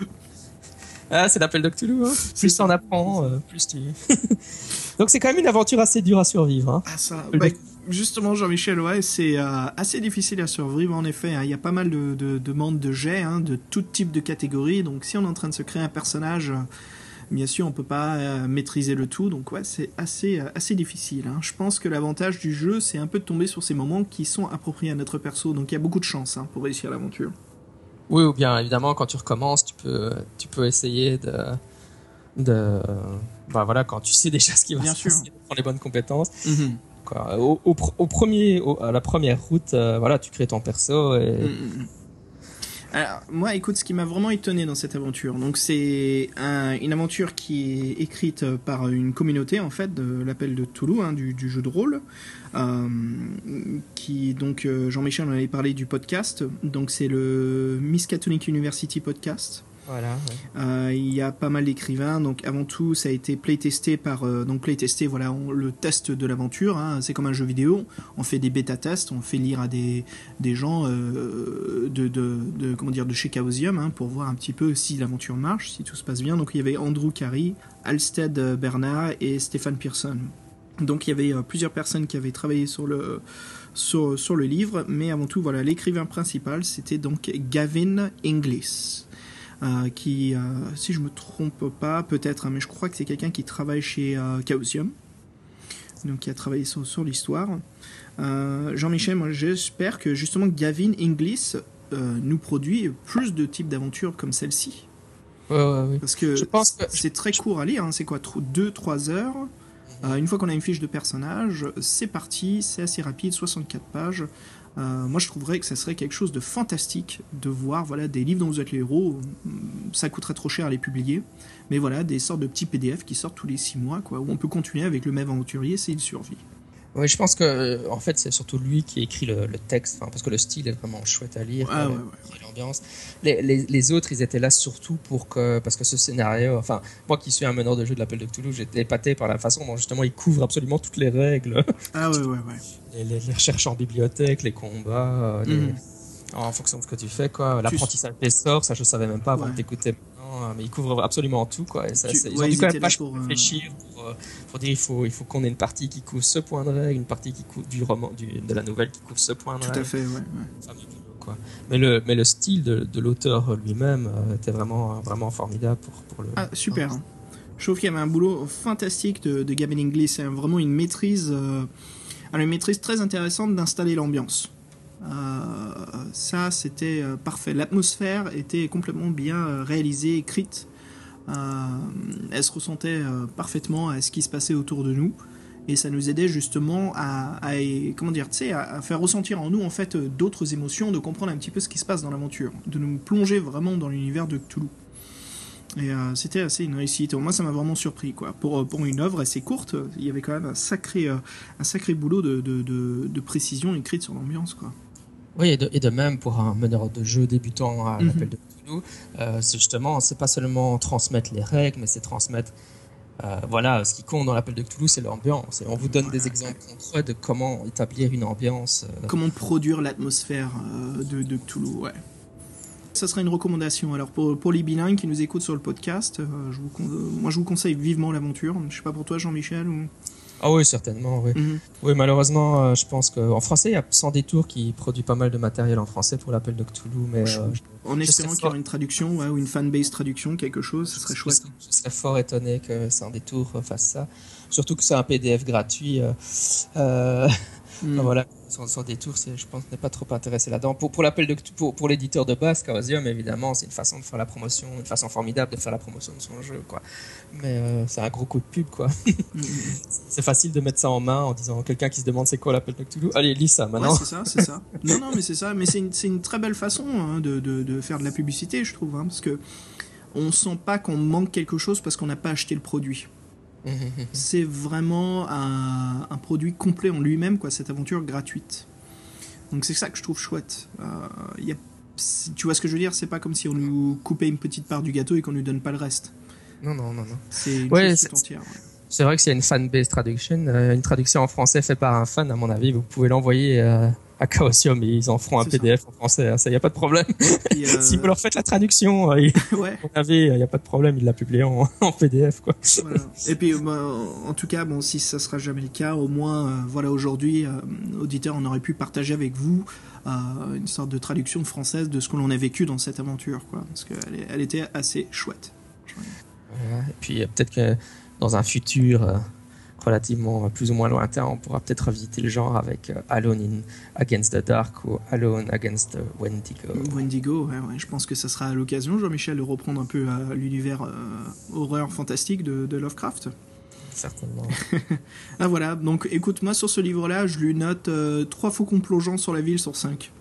S3: Ah, c'est l'appel de Cthulhu, hein. Plus t'en apprends, euh, plus tu... <laughs> Donc c'est quand même une aventure assez dure à survivre, hein.
S2: Ah, ça. Bah, justement, Jean-Michel, ouais, c'est euh, assez difficile à survivre, en effet. hein. Il y a pas mal de, de demandes de jets, hein, de tout type de catégories. Donc, si on est en train de se créer un personnage, euh, bien sûr, on peut pas euh, maîtriser le tout. Donc, ouais, c'est assez, euh, assez difficile. hein. Je pense que l'avantage du jeu, c'est un peu de tomber sur ces moments qui sont appropriés à notre perso. Donc, il y a beaucoup de chance pour réussir l'aventure.
S3: Oui, ou bien évidemment quand tu recommences, tu peux, tu peux essayer de, de, bah voilà, quand tu sais déjà ce qui va
S2: Bien
S3: se
S2: sûr.
S3: passer, les bonnes compétences. Quoi. Au, au, pr- au premier, à la première route, euh, voilà, tu crées ton perso
S2: Mm, mm, mm. Alors, moi, écoute, ce qui m'a vraiment étonné dans cette aventure, donc c'est un- une aventure qui est écrite par une communauté, en fait, de l'appel de Toulouse, hein, du, jeu de rôle, euh, qui, donc, euh, Jean-Michel en avait parlé du podcast, donc c'est le Miskatonic University podcast. Euh, il y a pas mal d'écrivains. Donc avant tout, ça a été playtesté par euh, donc playtesté. Voilà, le test de l'aventure. hein. c'est comme un jeu vidéo. On fait des bêta tests, on fait lire à des des gens euh, de, de, de comment dire de chez Chaosium hein, pour voir un petit peu si l'aventure marche, si tout se passe bien. Donc il y avait Andrew Carey, Alsted Bernard et Stéphane Pearson. Donc il y avait euh, plusieurs personnes qui avaient travaillé sur le sur, sur le livre, mais avant tout, voilà, l'écrivain principal, c'était donc Gavin Inglis qui, euh, si je me trompe pas, peut-être, hein, mais je crois que c'est quelqu'un qui travaille chez euh, Chaosium, donc qui a travaillé sur, sur l'histoire. Euh, Jean-Michel, moi j'espère que justement Gavin Inglis euh, nous produit plus de types d'aventures comme celle-ci,
S3: Ouais, ouais, ouais.
S2: parce que
S3: Je pense que-
S2: c'est très court à lire, hein, c'est quoi, 2-3 heures. Euh, une fois qu'on a une fiche de personnage, c'est parti, c'est assez rapide, 64 pages. Euh, moi, je trouverais que ça serait quelque chose de fantastique de voir voilà, des livres dont vous êtes les héros. Ça coûterait trop cher à les publier. Mais voilà, des sortes de petits PDF qui sortent tous les 6 mois, quoi, où on peut continuer avec le même aventurier s'il survit.
S3: Ouais, je pense que euh, en fait c'est surtout lui qui écrit le, le texte, parce que le style est vraiment chouette à lire,
S2: Ah
S3: quoi,
S2: ouais,
S3: le- l'ambiance. Les, les, les autres ils étaient là surtout pour que parce que ce scénario, enfin moi qui suis un meneur de jeu de l'appel de Cthulhu, j'étais épaté par la façon dont justement il couvre absolument toutes les règles,
S2: Ah ouais, ouais, ouais. <laughs>
S3: les, recherches en bibliothèque, les combats, euh,
S2: Mhm.
S3: en fonction de ce que tu fais quoi, l'apprentissage des sorts, ça je savais même pas avant
S2: Ouais.
S3: Hein, mais ils couvrent absolument tout quoi. Et ça,
S2: Tu-
S3: c'est- ils
S2: ouais,
S3: ont dû quand même vachement
S2: pour, euh,
S3: réfléchir pour, euh, pour dire il faut il faut qu'on ait une partie qui couvre ce point de règle, une partie qui couvre du roman du, de la nouvelle qui couvre ce point de
S2: Tout
S3: règle.
S2: à fait, ouais.
S3: quoi. Mais le mais le style de, de l'auteur lui-même euh, était vraiment vraiment formidable pour pour le.
S2: Ah, super. hein. Je trouve qu'il y avait un boulot fantastique de, de Gavin Inglis, hein, vraiment une maîtrise. euh, une maîtrise très intéressante d'installer l'ambiance. Ça, c'était parfait. L'atmosphère était complètement bien réalisée, écrite. elle se ressentait parfaitement à ce qui se passait autour de nous et ça nous aidait justement à, comment dire, à, à faire ressentir en nous en fait d'autres émotions, de comprendre un petit peu ce qui se passe dans l'aventure, de nous plonger vraiment dans l'univers de Cthulhu. Et euh, c'était assez une réussite. Moi, ça m'a vraiment surpris, quoi. Pour, pour une œuvre assez courte, il y avait quand même un sacré, euh, un sacré boulot de, de, de, précision écrite sur l'ambiance, quoi.
S3: Oui, et de, et de, même pour un meneur de jeu débutant à mhm. l'appel de Cthulhu, euh, c'est justement, c'est pas seulement transmettre les règles, mais c'est transmettre euh, voilà, ce qui compte dans l'appel de Cthulhu, c'est l'ambiance. Et on vous donne des exemples concrets de comment établir une ambiance.
S2: Euh. Comment produire l'atmosphère de, de, Cthulhu, ouais. Ça serait une recommandation. Alors pour, pour les bilingues qui nous écoutent sur le podcast, je vous, moi je vous conseille vivement l'aventure. Je sais pas pour toi Jean-Michel ou...
S3: Ah oui, certainement, oui. Mhm. Oui, malheureusement, euh, je pense qu'en français, il y a Sans Détour qui produit pas mal de matériel en français pour l'appel de Cthulhu, mais...
S2: Euh, en espérant qu'il y aura une traduction, ou une fanbase traduction, quelque chose, ce serait chouette.
S3: Je, serais fort étonné que Sans Détour fasse ça. Surtout que c'est un PDF gratuit. <laughs> Mhm. Voilà, sans, détour, je pense, n'est pas trop intéressé là-dedans. Pour, pour l'appel de, pour, pour l'éditeur de base, Chaosium, évidemment, c'est une façon de faire la promotion, une façon formidable de faire la promotion de son jeu, quoi. Mais euh, c'est un gros coup de pub, quoi. <laughs> c'est facile de mettre ça en main en disant quelqu'un qui se demande c'est quoi l'appel de Cthulhu. Allez, lis ça maintenant.
S2: Ouais, c'est ça, c'est ça. non, non, mais c'est ça. Mais c'est une, une, très belle façon hein, de, de, de, faire de la publicité, je trouve, hein, parce que on sent pas qu'on manque quelque chose parce qu'on n'a pas acheté le produit. C'est vraiment un, un, produit complet en lui-même, quoi, cette aventure gratuite. Donc c'est ça que je trouve chouette. Euh, y a, tu vois ce que je veux dire C'est pas comme si on nous coupait une petite part du gâteau et qu'on nous donne pas le reste.
S3: Non, non, non, non.
S2: C'est une ouais, chose entière. Ouais.
S3: C'est vrai que s'il y a une fan-based traduction, euh, une traduction en français faite par un fan, à mon avis, vous pouvez l'envoyer euh, à Chaosium et ils en feront un PDF en français. Hein, ça, y a pas de problème. <laughs> Euh, si vous leur faites la traduction, euh, <laughs> ouais. il y a pas de problème, ils la publient en, <laughs> en PDF, quoi.
S2: Voilà. Et puis, bah, en tout cas, bon, si ça sera jamais le cas, au moins, euh, voilà, aujourd'hui, auditeur, on aurait pu partager avec vous une sorte de traduction française de ce que l'on a vécu dans cette aventure, quoi, parce qu'elle elle était assez chouette.
S3: et puis, peut-être que dans un futur relativement plus ou moins lointain, on pourra peut-être revisiter le genre avec euh, Alone in Against the Dark ou Alone Against Wendigo.
S2: Wendigo, ouais, ouais, je pense que ça sera à l'occasion, Jean-Michel, de reprendre un peu euh, l'univers euh, horreur fantastique de, Lovecraft.
S3: Certainement. <laughs>
S2: ah voilà, donc écoute-moi sur ce livre-là, je lui note trois faucons plongeants sur la ville sur 5.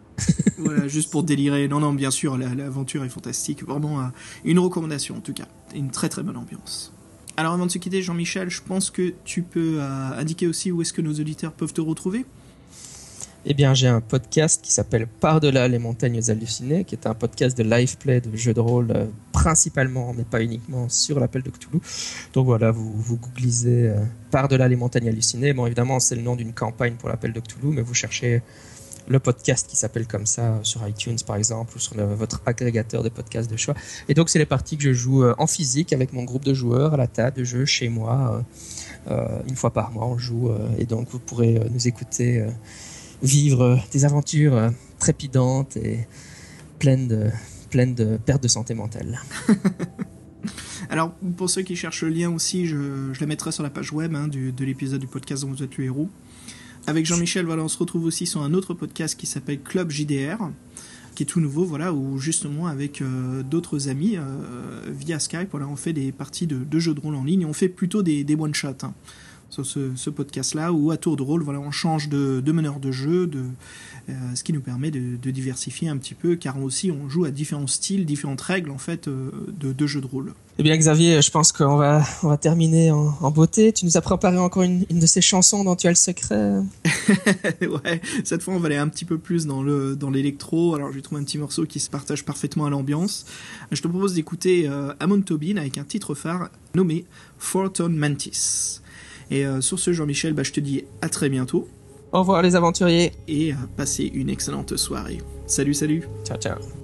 S2: <laughs> voilà, juste pour délirer. Non, non, bien sûr, l'aventure est fantastique. Vraiment une recommandation en tout cas. Une très très bonne ambiance. Alors avant de se quitter, Jean-Michel, je pense que tu peux euh, indiquer aussi où est-ce que nos auditeurs peuvent te retrouver.
S3: Eh bien, j'ai un podcast qui s'appelle Par-delà les montagnes hallucinées, qui est un podcast de live play de jeux de rôle, euh, principalement, mais pas uniquement, sur l'appel de Cthulhu. Donc voilà, vous, vous googlisez euh, Par-delà les montagnes hallucinées. Bon, évidemment, c'est le nom d'une campagne pour l'appel de Cthulhu, mais vous cherchez le podcast qui s'appelle comme ça sur iTunes par exemple ou sur votre agrégateur de podcasts de choix. Et donc c'est les parties que je joue euh, en physique avec mon groupe de joueurs à la table de jeu chez moi. Euh, euh, une fois par mois on joue et donc vous pourrez nous écouter vivre des aventures trépidantes et pleines de, pleines de perte de santé mentale. <laughs>
S2: Alors, pour ceux qui cherchent le lien aussi, je, le mettrai sur la page web hein, de l'épisode du podcast dont vous êtes le héros. Avec Jean-Michel, voilà, on se retrouve aussi sur un autre podcast qui s'appelle Club JDR, qui est tout nouveau, voilà, où justement avec euh, d'autres amis euh, via Skype, voilà, on fait des parties de, jeux de rôle en ligne. on fait plutôt des, des one shots hein, sur ce, podcast-là, où à tour de rôle, voilà, on change de, de meneur de jeu, de euh, ce qui nous permet de, diversifier un petit peu, car aussi on joue à différents styles, différentes règles en fait euh, de, de jeux de rôle.
S3: Eh bien Xavier, je pense qu'on va, on va terminer en, beauté. Tu nous as préparé encore une, de ces chansons dont tu as le secret. <laughs>
S2: ouais, cette fois on va aller un petit peu plus dans le dans l'électro. Alors j'ai trouvé un petit morceau qui se partage parfaitement à l'ambiance. Je te propose d'écouter euh, Amon Tobin avec un titre phare nommé Forton Mantis. Et sur ce Jean-Michel, bah, je te dis à très bientôt.
S3: Au revoir les aventuriers.
S2: Et passez une excellente soirée. Salut, salut.
S3: Ciao, ciao.